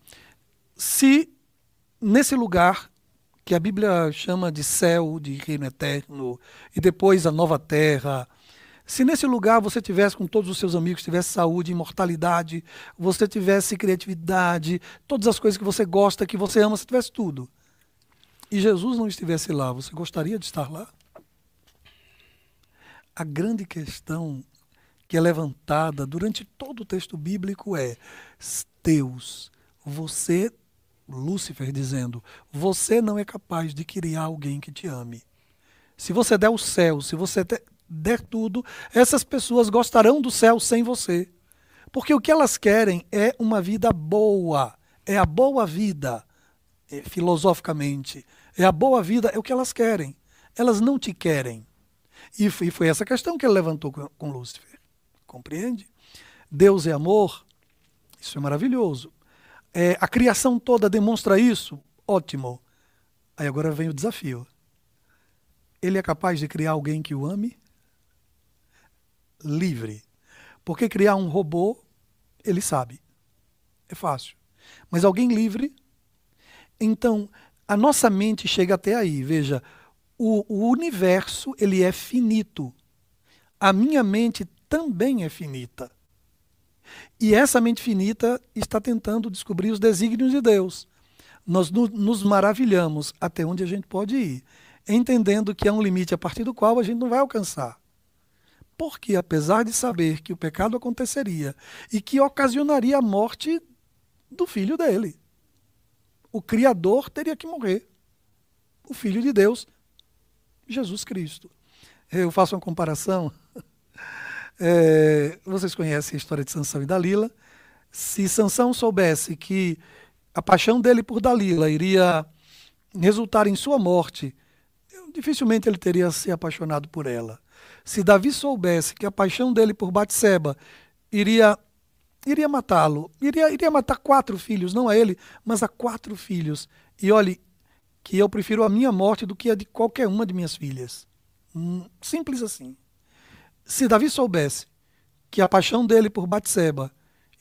Se nesse lugar que a Bíblia chama de céu, de reino eterno, e depois a nova terra, se nesse lugar você tivesse com todos os seus amigos, tivesse saúde, imortalidade, você tivesse criatividade, todas as coisas que você gosta, que você ama, se tivesse tudo, e Jesus não estivesse lá, você gostaria de estar lá? A grande questão que é levantada durante todo o texto bíblico é: Deus, você, Lúcifer dizendo, você não é capaz de criar alguém que te ame. Se você der o céu, se você der tudo, essas pessoas gostarão do céu sem você. Porque o que elas querem é uma vida boa, é a boa vida, é, filosoficamente. É a boa vida, é o que elas querem. Elas não te querem. E foi essa questão que ele levantou com Lúcifer. Compreende? Deus é amor, isso é maravilhoso. É, a criação toda demonstra isso, ótimo. Aí agora vem o desafio. Ele é capaz de criar alguém que o ame? Livre. Porque criar um robô, ele sabe. É fácil. Mas alguém livre? Então, a nossa mente chega até aí. Veja, o, o universo ele é finito. A minha mente também é finita. E essa mente finita está tentando descobrir os desígnios de Deus. Nós nos maravilhamos até onde a gente pode ir, entendendo que há um limite a partir do qual a gente não vai alcançar. Porque, apesar de saber que o pecado aconteceria e que ocasionaria a morte do filho dele, o Criador teria que morrer. O Filho de Deus, Jesus Cristo. Eu faço uma comparação é, vocês conhecem a história de Sansão e Dalila. Se Sansão soubesse que a paixão dele por Dalila iria resultar em sua morte, dificilmente ele teria se apaixonado por ela. Se Davi soubesse que a paixão dele por Batseba iria iria matá-lo, iria, iria matar quatro filhos, não a ele, mas a quatro filhos. E olhe, que eu prefiro a minha morte do que a de qualquer uma de minhas filhas. Hum, simples assim. Se Davi soubesse que a paixão dele por Batseba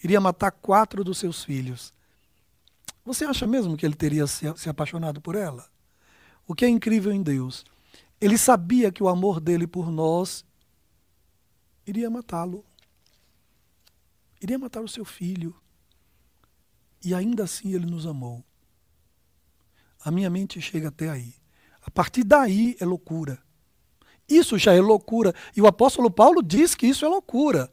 iria matar quatro dos seus filhos, você acha mesmo que ele teria se, apaixonado por ela? O que é incrível em Deus, ele sabia que o amor dele por nós iria matá-lo. Iria matar o seu filho. E ainda assim ele nos amou. A minha mente chega até aí. A partir daí é loucura. Isso já é loucura. E o apóstolo Paulo diz que isso é loucura.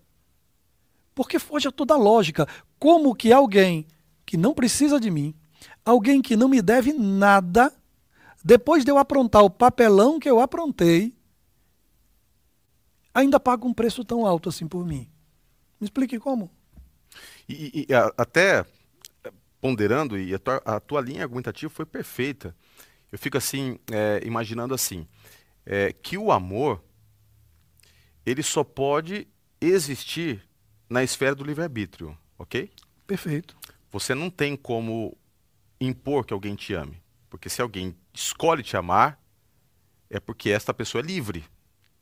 Porque foge a toda lógica. Como que alguém que não precisa de mim, alguém que não me deve nada, depois de eu aprontar o papelão que eu aprontei, ainda paga um preço tão alto assim por mim? Me explique como.
E, e a, até ponderando, e a tua, a tua, linha argumentativa foi perfeita. Eu fico assim, é, imaginando assim é, que o amor ele só pode existir na esfera do livre-arbítrio, ok?
Perfeito.
Você não tem como impor que alguém te ame. Porque se alguém escolhe te amar, é porque esta pessoa é livre.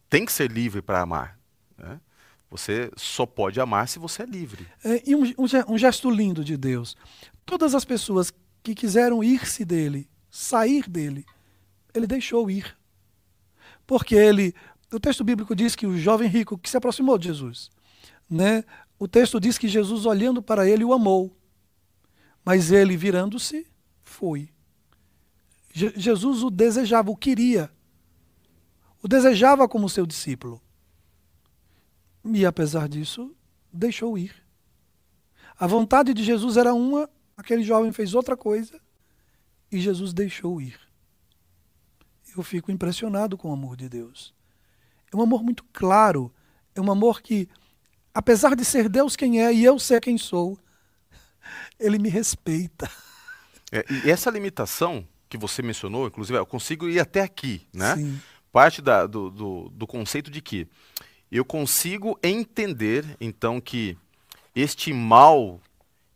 Tem que ser livre para amar. Né? Você só pode amar se você é livre.
É, e um, um gesto lindo de Deus. Todas as pessoas que quiseram ir-se dele, sair dele, ele deixou ir. Porque ele, o texto bíblico diz que o jovem rico que se aproximou de Jesus, né? O texto diz que Jesus olhando para ele o amou. Mas ele virando-se, foi. Je Jesus o desejava, o queria. O desejava como seu discípulo. E apesar disso, deixou ir. A vontade de Jesus era uma, aquele jovem fez outra coisa e Jesus deixou ir eu fico impressionado com o amor de Deus. É um amor muito claro, é um amor que, apesar de ser Deus quem é e eu ser quem sou, ele me respeita.
É, e essa limitação que você mencionou, inclusive, eu consigo ir até aqui, né?
Sim.
Parte da, do, do, do conceito de que eu consigo entender, então, que este mal,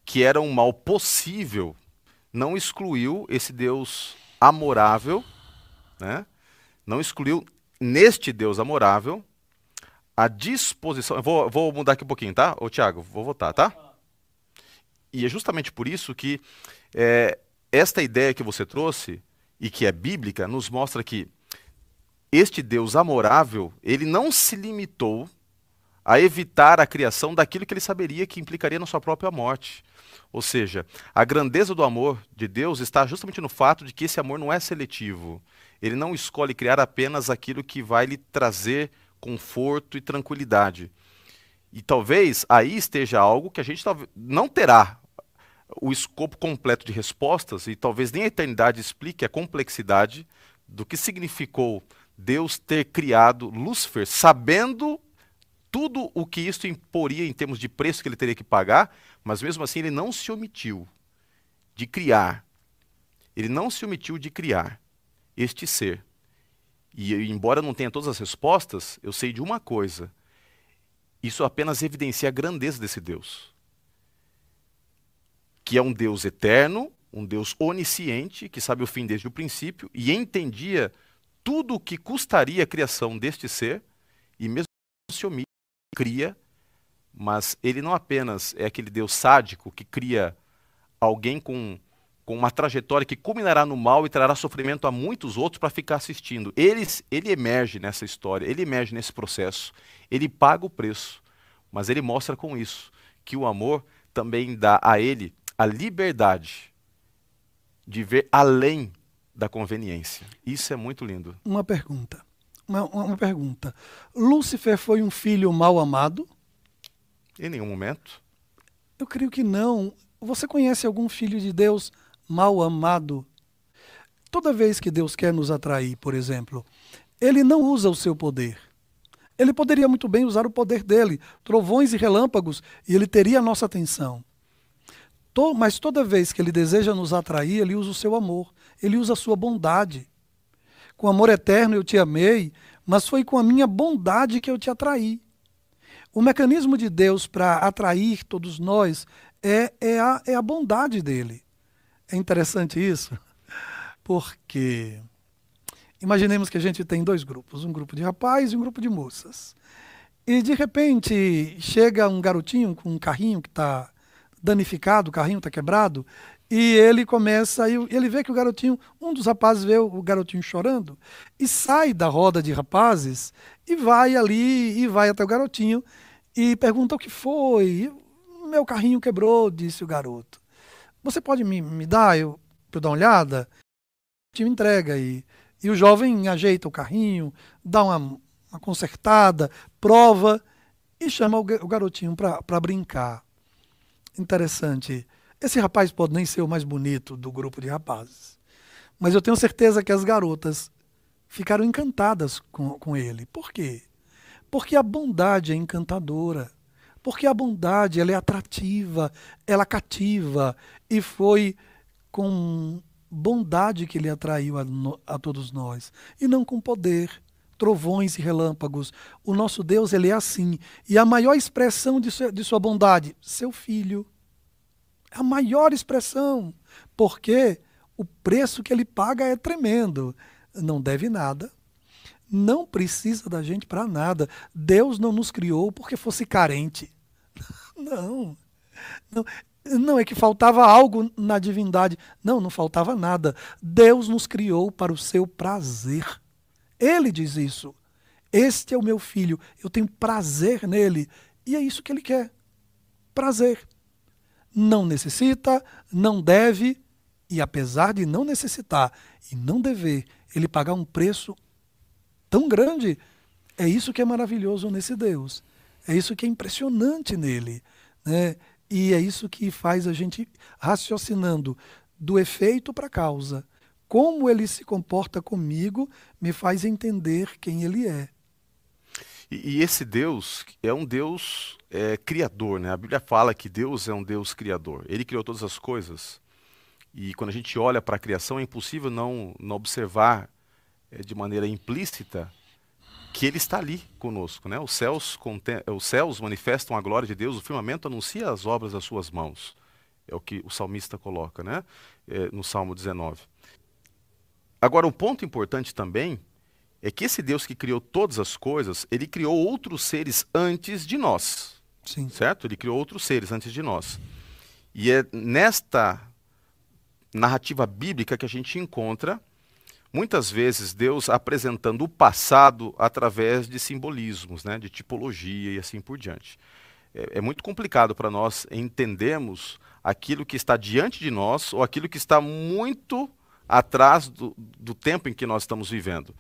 que era um mal possível, não excluiu esse Deus amorável, né? não excluiu neste Deus amorável a disposição. Eu vou, vou mudar aqui um pouquinho, tá? Ô, Tiago, vou votar, tá? E é justamente por isso que é, esta ideia que você trouxe, e que é bíblica, nos mostra que este Deus amorável, ele não se limitou a evitar a criação daquilo que ele saberia que implicaria na sua própria morte. Ou seja, a grandeza do amor de Deus está justamente no fato de que esse amor não é seletivo. Ele não escolhe criar apenas aquilo que vai lhe trazer conforto e tranquilidade. E talvez aí esteja algo que a gente não terá o escopo completo de respostas, e talvez nem a eternidade explique a complexidade do que significou Deus ter criado Lúcifer, sabendo tudo o que isso imporia em termos de preço que ele teria que pagar, mas mesmo assim ele não se omitiu de criar. Ele não se omitiu de criar este ser. E embora não tenha todas as respostas, eu sei de uma coisa. Isso apenas evidencia a grandeza desse Deus. Que é um Deus eterno, um Deus onisciente, que sabe o fim desde o princípio e entendia tudo o que custaria a criação deste ser, e mesmo se omite, cria, mas ele não apenas é aquele Deus sádico que cria alguém com, com uma trajetória que culminará no mal e trará sofrimento a muitos outros para ficar assistindo. Ele, ele emerge nessa história, ele emerge nesse processo, ele paga o preço, mas ele mostra com isso que o amor também dá a ele a liberdade de ver além da conveniência. Isso é muito lindo.
Uma pergunta. Uma, uma pergunta. Lúcifer foi um filho mal amado?
Em nenhum momento.
Eu creio que não. Você conhece algum filho de Deus mal amado? Toda vez que Deus quer nos atrair, por exemplo, ele não usa o seu poder. Ele poderia muito bem usar o poder dele, trovões e relâmpagos, e ele teria a nossa atenção. Mas toda vez que ele deseja nos atrair, ele usa o seu amor ele usa a sua bondade. Com amor eterno eu te amei, mas foi com a minha bondade que eu te atraí. O mecanismo de Deus para atrair todos nós é, é, a, é a bondade dele. É interessante isso, porque imaginemos que a gente tem dois grupos, um grupo de rapazes e um grupo de moças. E de repente chega um garotinho com um carrinho que está danificado, o carrinho está quebrado, e ele começa, e ele vê que o garotinho, um dos rapazes vê o garotinho chorando e sai da roda de rapazes e vai ali e vai até o garotinho e pergunta o que foi. Meu carrinho quebrou, disse o garoto. Você pode me, me dar eu, eu dar uma olhada? Te entrega aí. E o jovem ajeita o carrinho, dá uma, uma consertada, prova e chama o, o garotinho para brincar. Interessante. Esse rapaz pode nem ser o mais bonito do grupo de rapazes, mas eu tenho certeza que as garotas ficaram encantadas com, com ele. Por quê? Porque a bondade é encantadora. Porque a bondade ela é atrativa, ela cativa. E foi com bondade que ele atraiu a, a todos nós. E não com poder, trovões e relâmpagos. O nosso Deus ele é assim. E a maior expressão de sua, de sua bondade, seu filho. É a maior expressão, porque o preço que ele paga é tremendo. Não deve nada, não precisa da gente para nada. Deus não nos criou porque fosse carente. Não. Não, não é que faltava algo na divindade. Não, não faltava nada. Deus nos criou para o seu prazer. Ele diz isso. Este é o meu filho, eu tenho prazer nele. E é isso que ele quer. Prazer não necessita, não deve, e apesar de não necessitar e não dever, ele pagar um preço tão grande, é isso que é maravilhoso nesse Deus. É isso que é impressionante nele. Né? E é isso que faz a gente raciocinando do efeito para a causa. Como ele se comporta comigo me faz entender quem ele é.
E, e esse Deus é um Deus é, criador, né? A Bíblia fala que Deus é um Deus criador. Ele criou todas as coisas E quando a gente olha para a criação, é impossível não, não observar de maneira implícita que ele está ali conosco. Né? Os, céus os céus manifestam a glória de Deus, o firmamento anuncia as obras das suas mãos. É o que o salmista coloca né? É, no Salmo 19. Agora, um ponto importante também é que esse Deus que criou todas as coisas, ele criou outros seres antes de nós. Sim. Certo? Ele criou outros seres antes de nós. E é nesta narrativa bíblica que a gente encontra muitas vezes Deus apresentando o passado através de simbolismos, né, de tipologia e assim por diante. É, é muito complicado para nós entendermos aquilo que está diante de nós ou aquilo que está muito atrás do, do tempo em que nós estamos vivendo.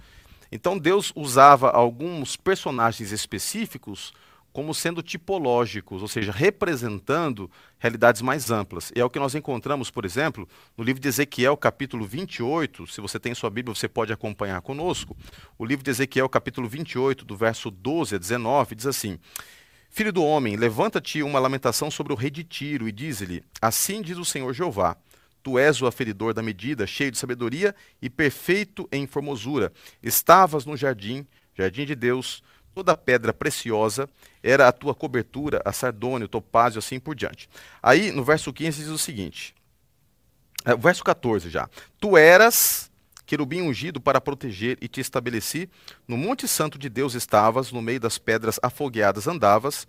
Então Deus usava alguns personagens específicos como sendo tipológicos, ou seja, representando realidades mais amplas. E é o que nós encontramos, por exemplo, no livro de Ezequiel, capítulo 28. Se você tem sua Bíblia, você pode acompanhar conosco. O livro de Ezequiel, capítulo 28, do verso 12 a 19, diz assim: Filho do homem, levanta-te uma lamentação sobre o rei de Tiro e diz-lhe: Assim diz o Senhor Jeová. Tu és o aferidor da medida, cheio de sabedoria e perfeito em formosura. Estavas no jardim, jardim de Deus, toda pedra preciosa era a tua cobertura, a sardônio, o topázio, assim por diante. Aí, no verso 15, diz o seguinte, é, verso 14 já. Tu eras querubim ungido para proteger e te estabeleci. No monte santo de Deus estavas, no meio das pedras afogueadas andavas.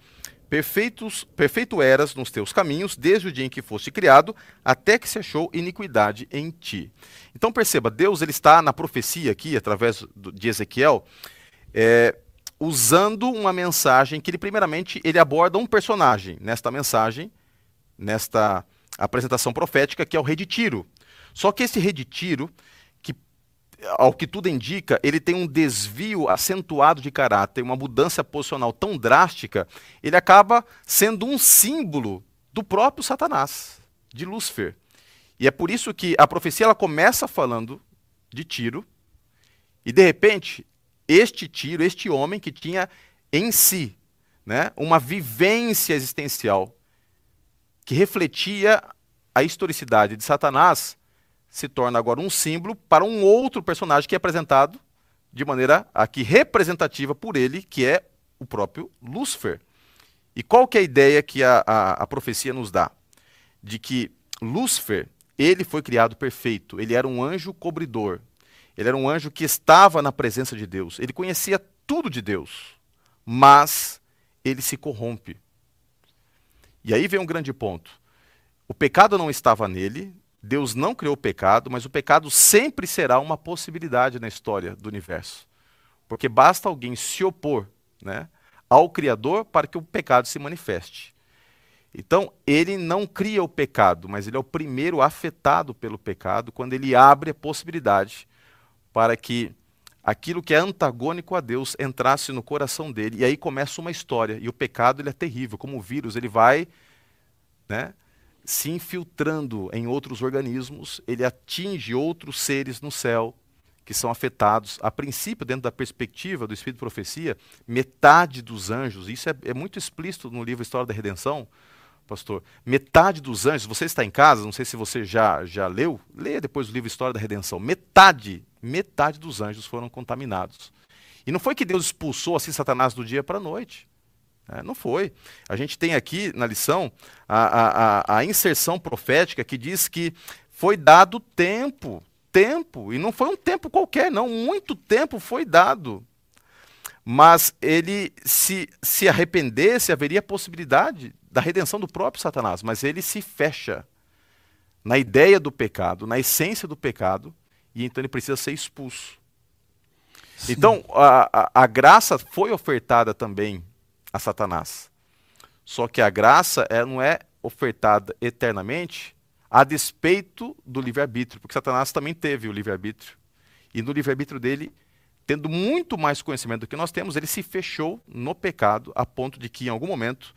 Perfeitos, perfeito eras nos teus caminhos, desde o dia em que foste criado, até que se achou iniquidade em ti. Então perceba, Deus ele está na profecia aqui, através de Ezequiel, é, usando uma mensagem que ele primeiramente ele aborda um personagem nesta mensagem, nesta apresentação profética, que é o rei de Tiro. Só que esse rei de Tiro, que ao que tudo indica, ele tem um desvio acentuado de caráter, uma mudança posicional tão drástica, ele acaba sendo um símbolo do próprio Satanás, de Lúcifer. E é por isso que a profecia ela começa falando de Tiro, e de repente este tiro, este homem que tinha em si né, uma vivência existencial que refletia a historicidade de Satanás, se torna agora um símbolo para um outro personagem que é apresentado de maneira aqui representativa por ele, que é o próprio Lúcifer. E qual que é a ideia que a, a, a profecia nos dá? De que Lúcifer, ele foi criado perfeito, ele era um anjo cobridor, ele era um anjo que estava na presença de Deus. Ele conhecia tudo de Deus, mas ele se corrompe. E aí vem um grande ponto. O pecado não estava nele, Deus não criou o pecado, mas o pecado sempre será uma possibilidade na história do universo. Porque basta alguém se opor né, ao Criador para que o pecado se manifeste. Então, ele não cria o pecado, mas ele é o primeiro afetado pelo pecado quando ele abre a possibilidade para que aquilo que é antagônico a Deus entrasse no coração dele. E aí começa uma história. E o pecado ele é terrível, como o vírus, ele vai né, se infiltrando em outros organismos, ele atinge outros seres no céu que são afetados. A princípio, dentro da perspectiva do Espírito de Profecia, metade dos anjos, isso é, é muito explícito no livro História da Redenção, pastor, metade dos anjos, você está em casa, não sei se você já, já leu, leia depois o livro História da Redenção, metade metade dos anjos foram contaminados. E não foi que Deus expulsou assim Satanás do dia para a noite. É, não foi. A gente tem aqui na lição a, a, a inserção profética que diz que foi dado tempo. Tempo. E não foi um tempo qualquer, não. Muito tempo foi dado. Mas ele, se, se arrependesse, haveria a possibilidade da redenção do próprio Satanás. Mas ele se fecha na ideia do pecado, na essência do pecado, e então ele precisa ser expulso. Sim. Então, a, a, a, graça foi ofertada também a Satanás. Só que a graça ela não é ofertada eternamente a despeito do livre-arbítrio, porque Satanás também teve o livre-arbítrio. E no livre-arbítrio dele, tendo muito mais conhecimento do que nós temos, ele se fechou no pecado, a ponto de que, em algum momento,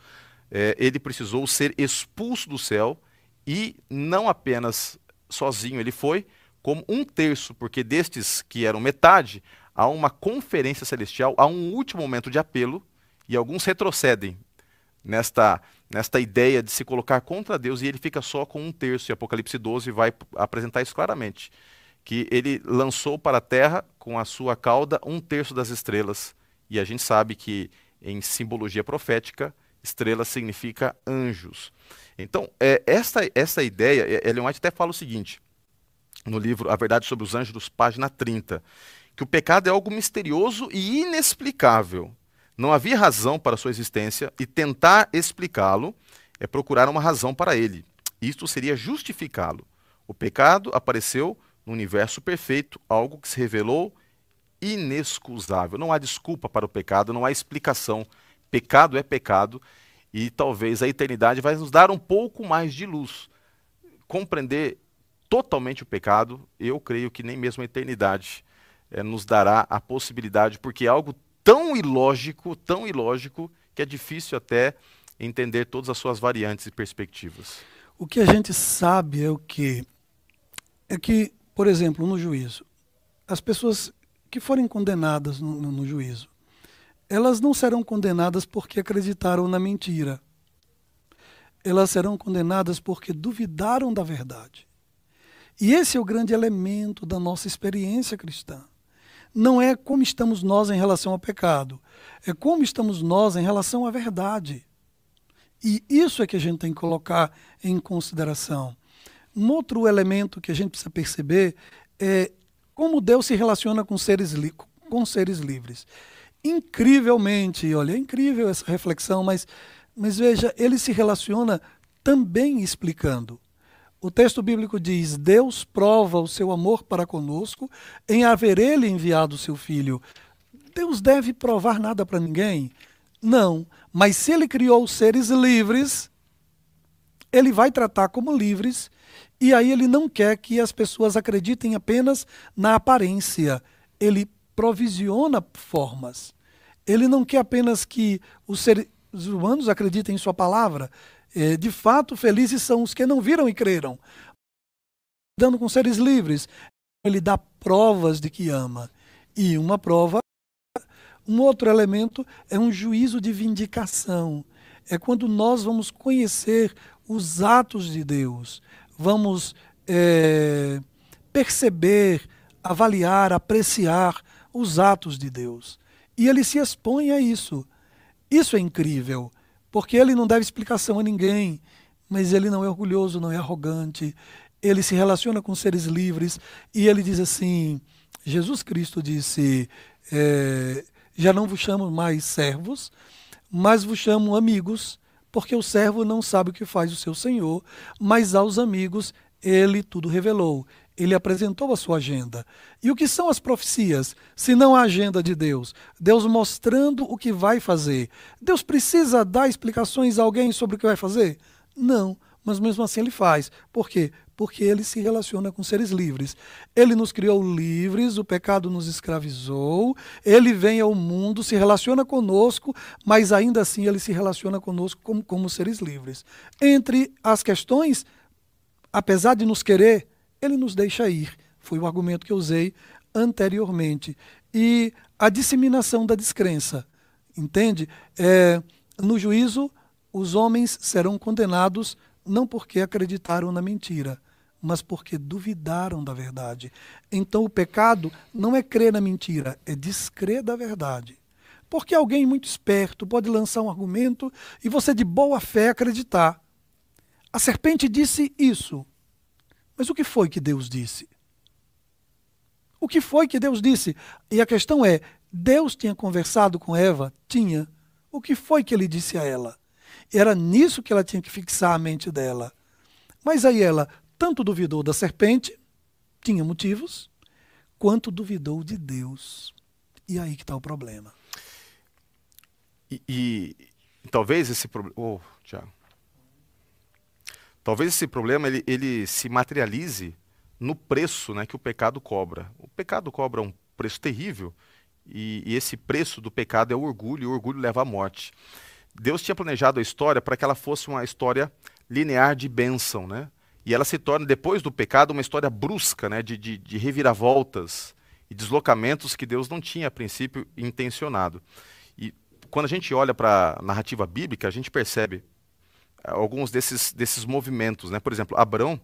é, ele precisou ser expulso do céu e não apenas sozinho ele foi, como um terço, porque destes que eram metade, há uma conferência celestial, há um último momento de apelo, e alguns retrocedem nesta, nesta ideia de se colocar contra Deus e ele fica só com um terço. E Apocalipse 12 vai apresentar isso claramente. Que ele lançou para a terra com a sua cauda um terço das estrelas. E a gente sabe que em simbologia profética, estrela significa anjos. Então, é, essa, essa ideia, Ellen White até fala o seguinte, no livro A Verdade sobre os Anjos, página 30, que o pecado é algo misterioso e inexplicável. Não havia razão para sua existência e tentar explicá-lo é procurar uma razão para ele. Isto seria justificá-lo. O pecado apareceu no universo perfeito, algo que se revelou inexcusável. Não há desculpa para o pecado, não há explicação. Pecado é pecado e talvez a eternidade vai nos dar um pouco mais de luz. Compreender totalmente o pecado, eu creio que nem mesmo a eternidade é, nos dará a possibilidade, porque é algo tão ilógico, tão ilógico, que é difícil até entender todas as suas variantes e perspectivas.
O que a gente sabe é o que é que, por exemplo, no juízo, as pessoas que forem condenadas no, no, no juízo, elas não serão condenadas porque acreditaram na mentira. Elas serão condenadas porque duvidaram da verdade. E esse é o grande elemento da nossa experiência cristã não é como estamos nós em relação ao pecado, é como estamos nós em relação à verdade. E isso é que a gente tem que colocar em consideração. Um outro elemento que a gente precisa perceber é como Deus se relaciona com seres, com seres livres. Incrivelmente, olha, é incrível essa reflexão, mas, mas veja, ele se relaciona também explicando. O texto bíblico diz: Deus prova o seu amor para conosco em haver ele enviado o seu filho. Deus deve provar nada para ninguém? Não. Mas se ele criou seres livres, ele vai tratar como livres, e aí ele não quer que as pessoas acreditem apenas na aparência. Ele provisiona formas. Ele não quer apenas que os seres humanos acreditem em sua palavra, de fato, felizes são os que não viram e creram. Dando com seres livres, ele dá provas de que ama. E uma prova, um outro elemento é um juízo de vindicação. É quando nós vamos conhecer os atos de Deus, vamos é, perceber, avaliar, apreciar os atos de Deus. E ele se expõe a isso. Isso é incrível porque ele não deve explicação a ninguém, mas ele não é orgulhoso, não é arrogante, ele se relaciona com seres livres e ele diz assim: Jesus Cristo disse, é, já não vos chamo mais servos, mas vos chamo amigos, porque o servo não sabe o que faz o seu senhor, mas aos amigos ele tudo revelou ele apresentou a sua agenda. E o que são as profecias, se não a agenda de Deus? Deus mostrando o que vai fazer. Deus precisa dar explicações a alguém sobre o que vai fazer? Não, mas mesmo assim ele faz. Por quê? Porque ele se relaciona com seres livres. Ele nos criou livres, o pecado nos escravizou, ele vem ao mundo, se relaciona conosco, mas ainda assim ele se relaciona conosco como, como seres livres. Entre as questões, apesar de nos querer, ele nos deixa ir. Foi o argumento que eu usei anteriormente. E a disseminação da descrença. Entende? É, no juízo, os homens serão condenados não porque acreditaram na mentira, mas porque duvidaram da verdade. Então o pecado não é crer na mentira, é descrer da verdade. Porque alguém muito esperto pode lançar um argumento e você de boa fé acreditar. A serpente disse isso. Mas o que foi que Deus disse? O que foi que Deus disse? E a questão é: Deus tinha conversado com Eva? Tinha. O que foi que ele disse a ela? Era nisso que ela tinha que fixar a mente dela. Mas aí ela tanto duvidou da serpente, tinha motivos, quanto duvidou de Deus. E aí que está o problema.
E, e, talvez esse problema. Oh, Tiago. Talvez esse problema ele, ele se materialize no preço né, que o pecado cobra. O pecado cobra um preço terrível e, e esse preço do pecado é o orgulho, e o orgulho leva à morte. Deus tinha planejado a história para que ela fosse uma história linear de bênção, né? E ela se torna, depois do pecado, uma história brusca, né? de, de, de reviravoltas e deslocamentos que Deus não tinha, a princípio, intencionado. E quando a gente olha para a narrativa bíblica, a gente percebe alguns desses, desses movimentos. Né? Por exemplo, Abrão,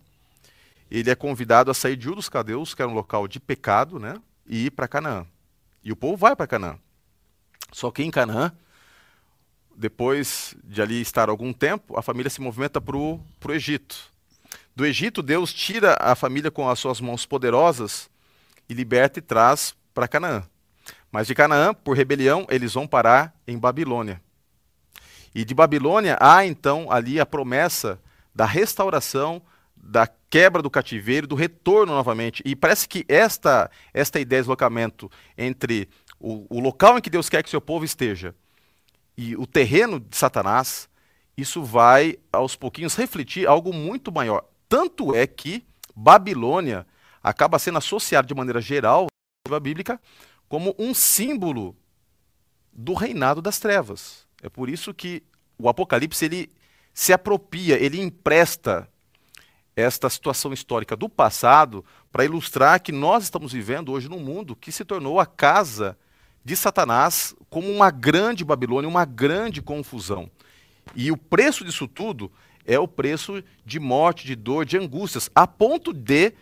ele é convidado a sair de Ur dos Cadeus, que era um local de pecado, né? e ir para Canaã. E o povo vai para Canaã. Só que em Canaã, depois de ali estar algum tempo, a família se movimenta para o Egito. Do Egito, Deus tira a família com as suas mãos poderosas e liberta e traz para Canaã. Mas de Canaã, por rebelião, eles vão parar em Babilônia. E de Babilônia há então ali a promessa da restauração, da quebra do cativeiro, do retorno novamente. E parece que esta, esta ideia de deslocamento entre o, o local em que Deus quer que seu povo esteja e o terreno de Satanás, isso vai aos pouquinhos refletir algo muito maior. Tanto é que Babilônia acaba sendo associada de maneira geral na bíblica como um símbolo do reinado das trevas. É por isso que o Apocalipse ele se apropria, ele empresta esta situação histórica do passado para ilustrar que nós estamos vivendo hoje num mundo que se tornou a casa de Satanás como uma grande Babilônia, uma grande confusão. E o preço disso tudo é o preço de morte, de dor, de angústias, a ponto de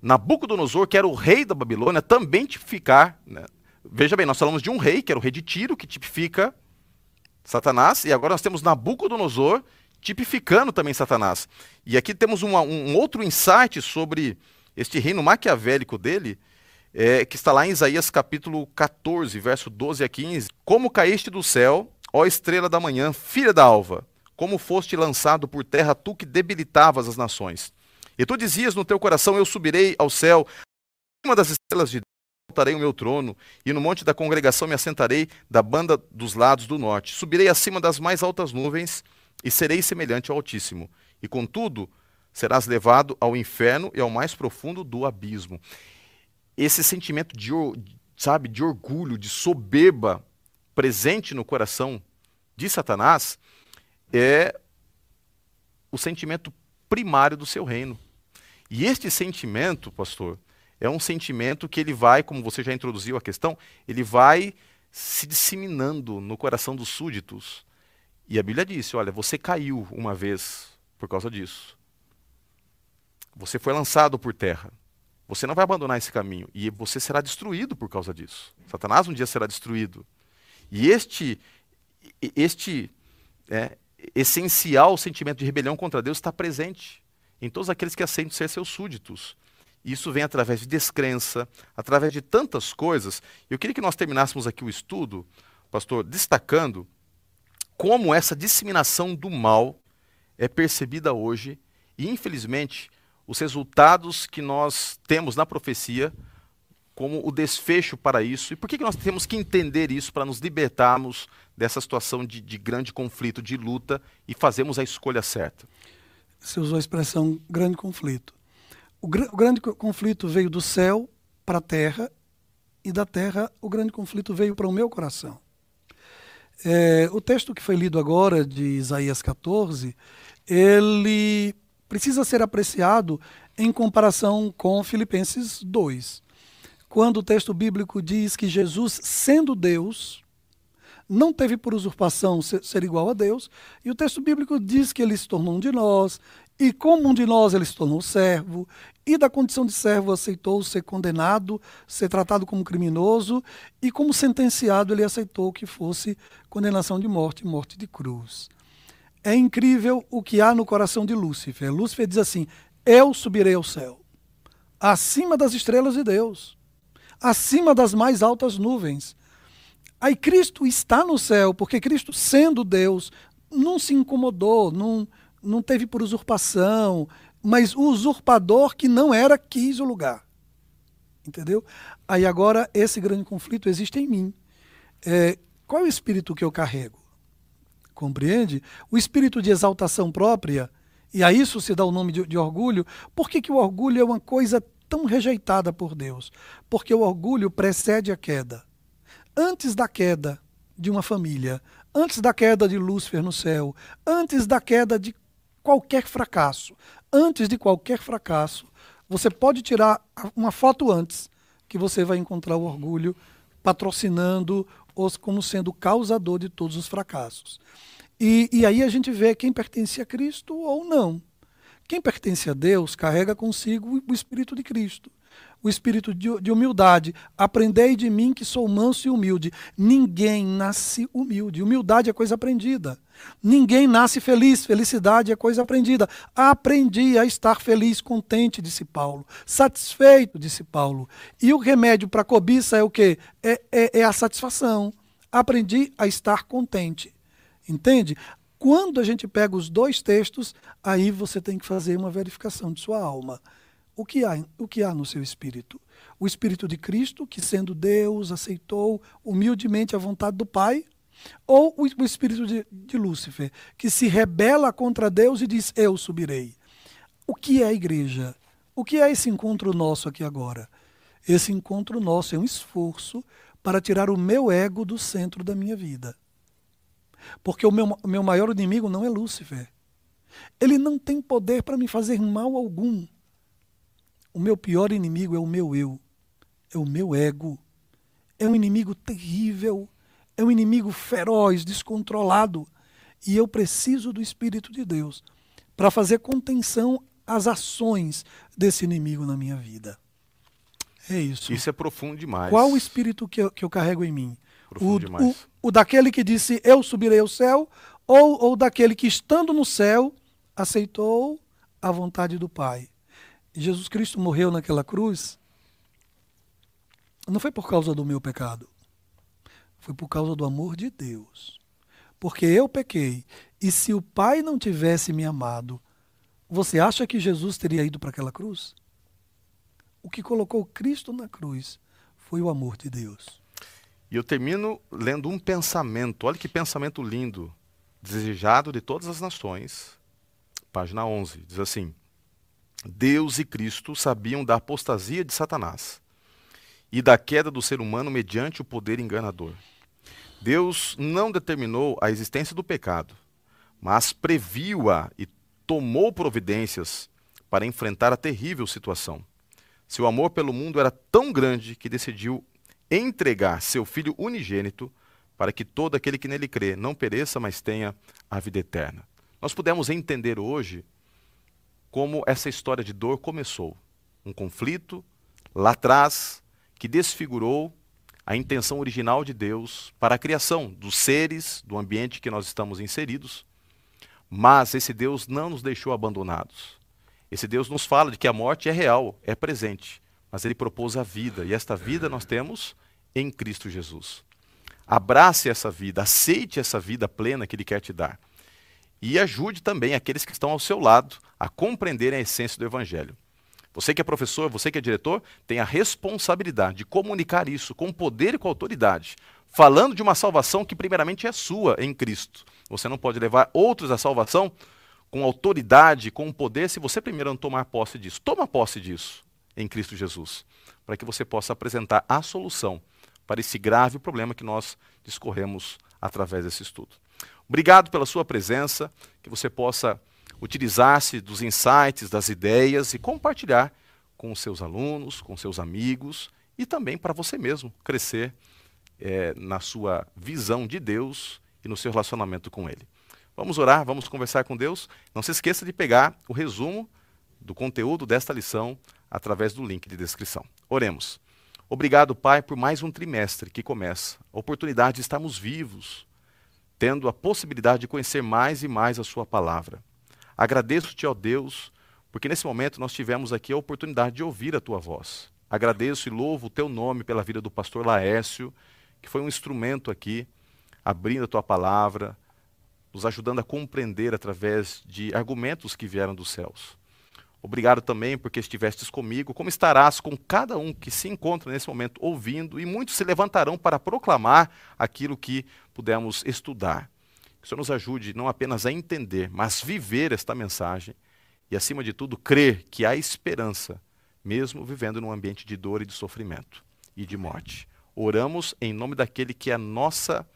Nabucodonosor, que era o rei da Babilônia, também tipificar. Né? Veja bem, nós falamos de um rei, que era o rei de Tiro, que tipifica Satanás, e agora nós temos Nabucodonosor tipificando também Satanás. E aqui temos uma, um outro insight sobre este reino maquiavélico dele, é, que está lá em Isaías capítulo 14, verso 12 a 15. Como caíste do céu, ó estrela da manhã, filha da alva, como foste lançado por terra, tu que debilitavas as nações. E tu dizias no teu coração: Eu subirei ao céu, acima das estrelas de voltarei o meu trono, e no monte da congregação me assentarei da banda dos lados do norte. Subirei acima das mais altas nuvens e serei semelhante ao Altíssimo. E contudo, serás levado ao inferno e ao mais profundo do abismo esse sentimento de, sabe, de orgulho, de soberba presente no coração de Satanás é o sentimento primário do seu reino. E este sentimento, pastor, é um sentimento que ele vai, como você já introduziu a questão, ele vai se disseminando no coração dos súditos. E a Bíblia disse: olha, você caiu uma vez por causa disso. Você foi lançado por terra. Você não vai abandonar esse caminho e você será destruído por causa disso. Satanás um dia será destruído. E este, este é, essencial sentimento de rebelião contra Deus está presente em todos aqueles que aceitam ser seus súditos. Isso vem através de descrença, através de tantas coisas. Eu queria que nós terminássemos aqui o estudo, pastor, destacando como essa disseminação do mal é percebida hoje e, infelizmente, os resultados que nós temos na profecia como o desfecho para isso. E por que, que nós temos que entender isso para nos libertarmos dessa situação de, de grande conflito, de luta e fazermos a escolha certa?
Você usou a expressão grande conflito. O, gr o grande conflito veio do céu para a terra e da terra o grande conflito veio para o meu coração. É, o texto que foi lido agora, de Isaías 14, ele precisa ser apreciado em comparação com Filipenses 2. Quando o texto bíblico diz que Jesus, sendo Deus, não teve por usurpação ser igual a Deus, e o texto bíblico diz que ele se tornou um de nós, e como um de nós ele se tornou servo, e da condição de servo aceitou ser condenado, ser tratado como criminoso, e como sentenciado ele aceitou que fosse condenação de morte, morte de cruz. É incrível o que há no coração de Lúcifer. Lúcifer diz assim: Eu subirei ao céu, acima das estrelas de Deus, acima das mais altas nuvens. Aí Cristo está no céu, porque Cristo, sendo Deus, não se incomodou, não, não teve por usurpação, mas o usurpador que não era quis o lugar. Entendeu? Aí agora esse grande conflito existe em mim. É, qual é o espírito que eu carrego? Compreende? O espírito de exaltação própria, e a isso se dá o nome de, de orgulho. Por que, que o orgulho é uma coisa tão rejeitada por Deus? Porque o orgulho precede a queda. Antes da queda de uma família, antes da queda de Lúcifer no céu, antes da queda de qualquer fracasso, antes de qualquer fracasso, você pode tirar uma foto antes, que você vai encontrar o orgulho patrocinando os como sendo causador de todos os fracassos. E, e aí a gente vê quem pertence a Cristo ou não. Quem pertence a Deus carrega consigo o Espírito de Cristo o espírito de, de humildade. Aprendei de mim que sou manso e humilde. Ninguém nasce humilde. Humildade é coisa aprendida. Ninguém nasce feliz. Felicidade é coisa aprendida. Aprendi a estar feliz, contente, disse Paulo. Satisfeito, disse Paulo. E o remédio para a cobiça é o quê? É, é, é a satisfação. Aprendi a estar contente. Entende? Quando a gente pega os dois textos, aí você tem que fazer uma verificação de sua alma o que há, o que há no seu espírito? O espírito de Cristo, que sendo Deus, aceitou humildemente a vontade do Pai, ou o, espírito de, de Lúcifer, que se rebela contra Deus e diz: Eu subirei. O que é a igreja? O que é esse encontro nosso aqui agora? Esse encontro nosso é um esforço para tirar o meu ego do centro da minha vida. Porque o meu, meu maior inimigo não é Lúcifer. Ele não tem poder para me fazer mal algum. O meu pior inimigo é o meu eu, é o meu ego. É um inimigo terrível, é um inimigo feroz, descontrolado. E eu preciso do Espírito de Deus para fazer contenção às ações desse inimigo na minha vida. É isso.
Isso é profundo demais.
Qual o espírito que eu, que eu carrego em mim? Profundo o, demais. O, o daquele que disse eu subirei ao céu, ou, ou daquele que estando no céu aceitou a vontade do Pai. Jesus Cristo morreu naquela cruz, não foi por causa do meu pecado, foi por causa do amor de Deus. Porque eu pequei, e se o Pai não tivesse me amado, você acha que Jesus teria ido para aquela cruz? O que colocou Cristo na cruz foi o amor de Deus.
E eu termino lendo um pensamento, olha que pensamento lindo, desejado de todas as nações, página 11, diz assim: Deus e Cristo sabiam da apostasia de Satanás e da queda do ser humano mediante o poder enganador. Deus não determinou a existência do pecado, mas previu-a e tomou providências para enfrentar a terrível situação. Seu amor pelo mundo era tão grande que decidiu entregar seu filho unigênito para que todo aquele que nele crê não pereça, mas tenha a vida eterna. Nós pudemos entender hoje como essa história de dor começou. Um conflito lá atrás que desfigurou a intenção original de Deus para a criação dos seres, do ambiente que nós estamos inseridos. Mas esse Deus não nos deixou abandonados. Esse Deus nos fala de que a morte é real, é presente, mas ele propôs a vida, e esta vida nós temos em Cristo Jesus. Abrace essa vida, aceite essa vida plena que ele quer te dar e ajude também aqueles que estão ao seu lado a compreenderem a essência do Evangelho. Você que é professor, você que é diretor, tem a responsabilidade de comunicar isso com poder e com autoridade, falando de uma salvação que primeiramente é sua em Cristo. Você não pode levar outros à salvação com autoridade, com poder, se você primeiro não tomar posse disso. Toma posse disso em Cristo Jesus, para que você possa apresentar a solução para esse grave problema que nós discorremos através desse estudo. Obrigado pela sua presença, que você possa utilizar-se dos insights, das ideias e compartilhar com os seus alunos, com seus amigos e também para você mesmo crescer é, na sua visão de Deus e no seu relacionamento com Ele. Vamos orar, vamos conversar com Deus. Não se esqueça de pegar o resumo do conteúdo desta lição através do link de descrição. Oremos. Obrigado, Pai, por mais um trimestre que começa. A oportunidade de estarmos vivos, tendo a possibilidade de conhecer mais e mais a Sua palavra. Agradeço-te, ó Deus, porque nesse momento nós tivemos aqui a oportunidade de ouvir a Tua voz. Agradeço e louvo o Teu nome pela vida do pastor Laércio, que foi um instrumento aqui, abrindo a Tua palavra, nos ajudando a compreender através de argumentos que vieram dos céus. Obrigado também porque estivestes comigo, como estarás com cada um que se encontra nesse momento ouvindo, e muitos se levantarão para proclamar aquilo que pudemos estudar. Que o Senhor nos ajude não apenas a entender, mas viver esta mensagem e, acima de tudo, crer que há esperança, mesmo vivendo num ambiente de dor e de sofrimento e de morte. Oramos em nome daquele que é a nossa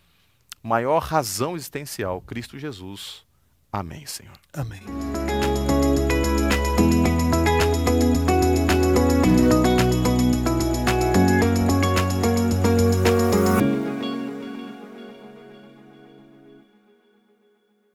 maior razão existencial, Cristo Jesus. Amém, Senhor.
Amém.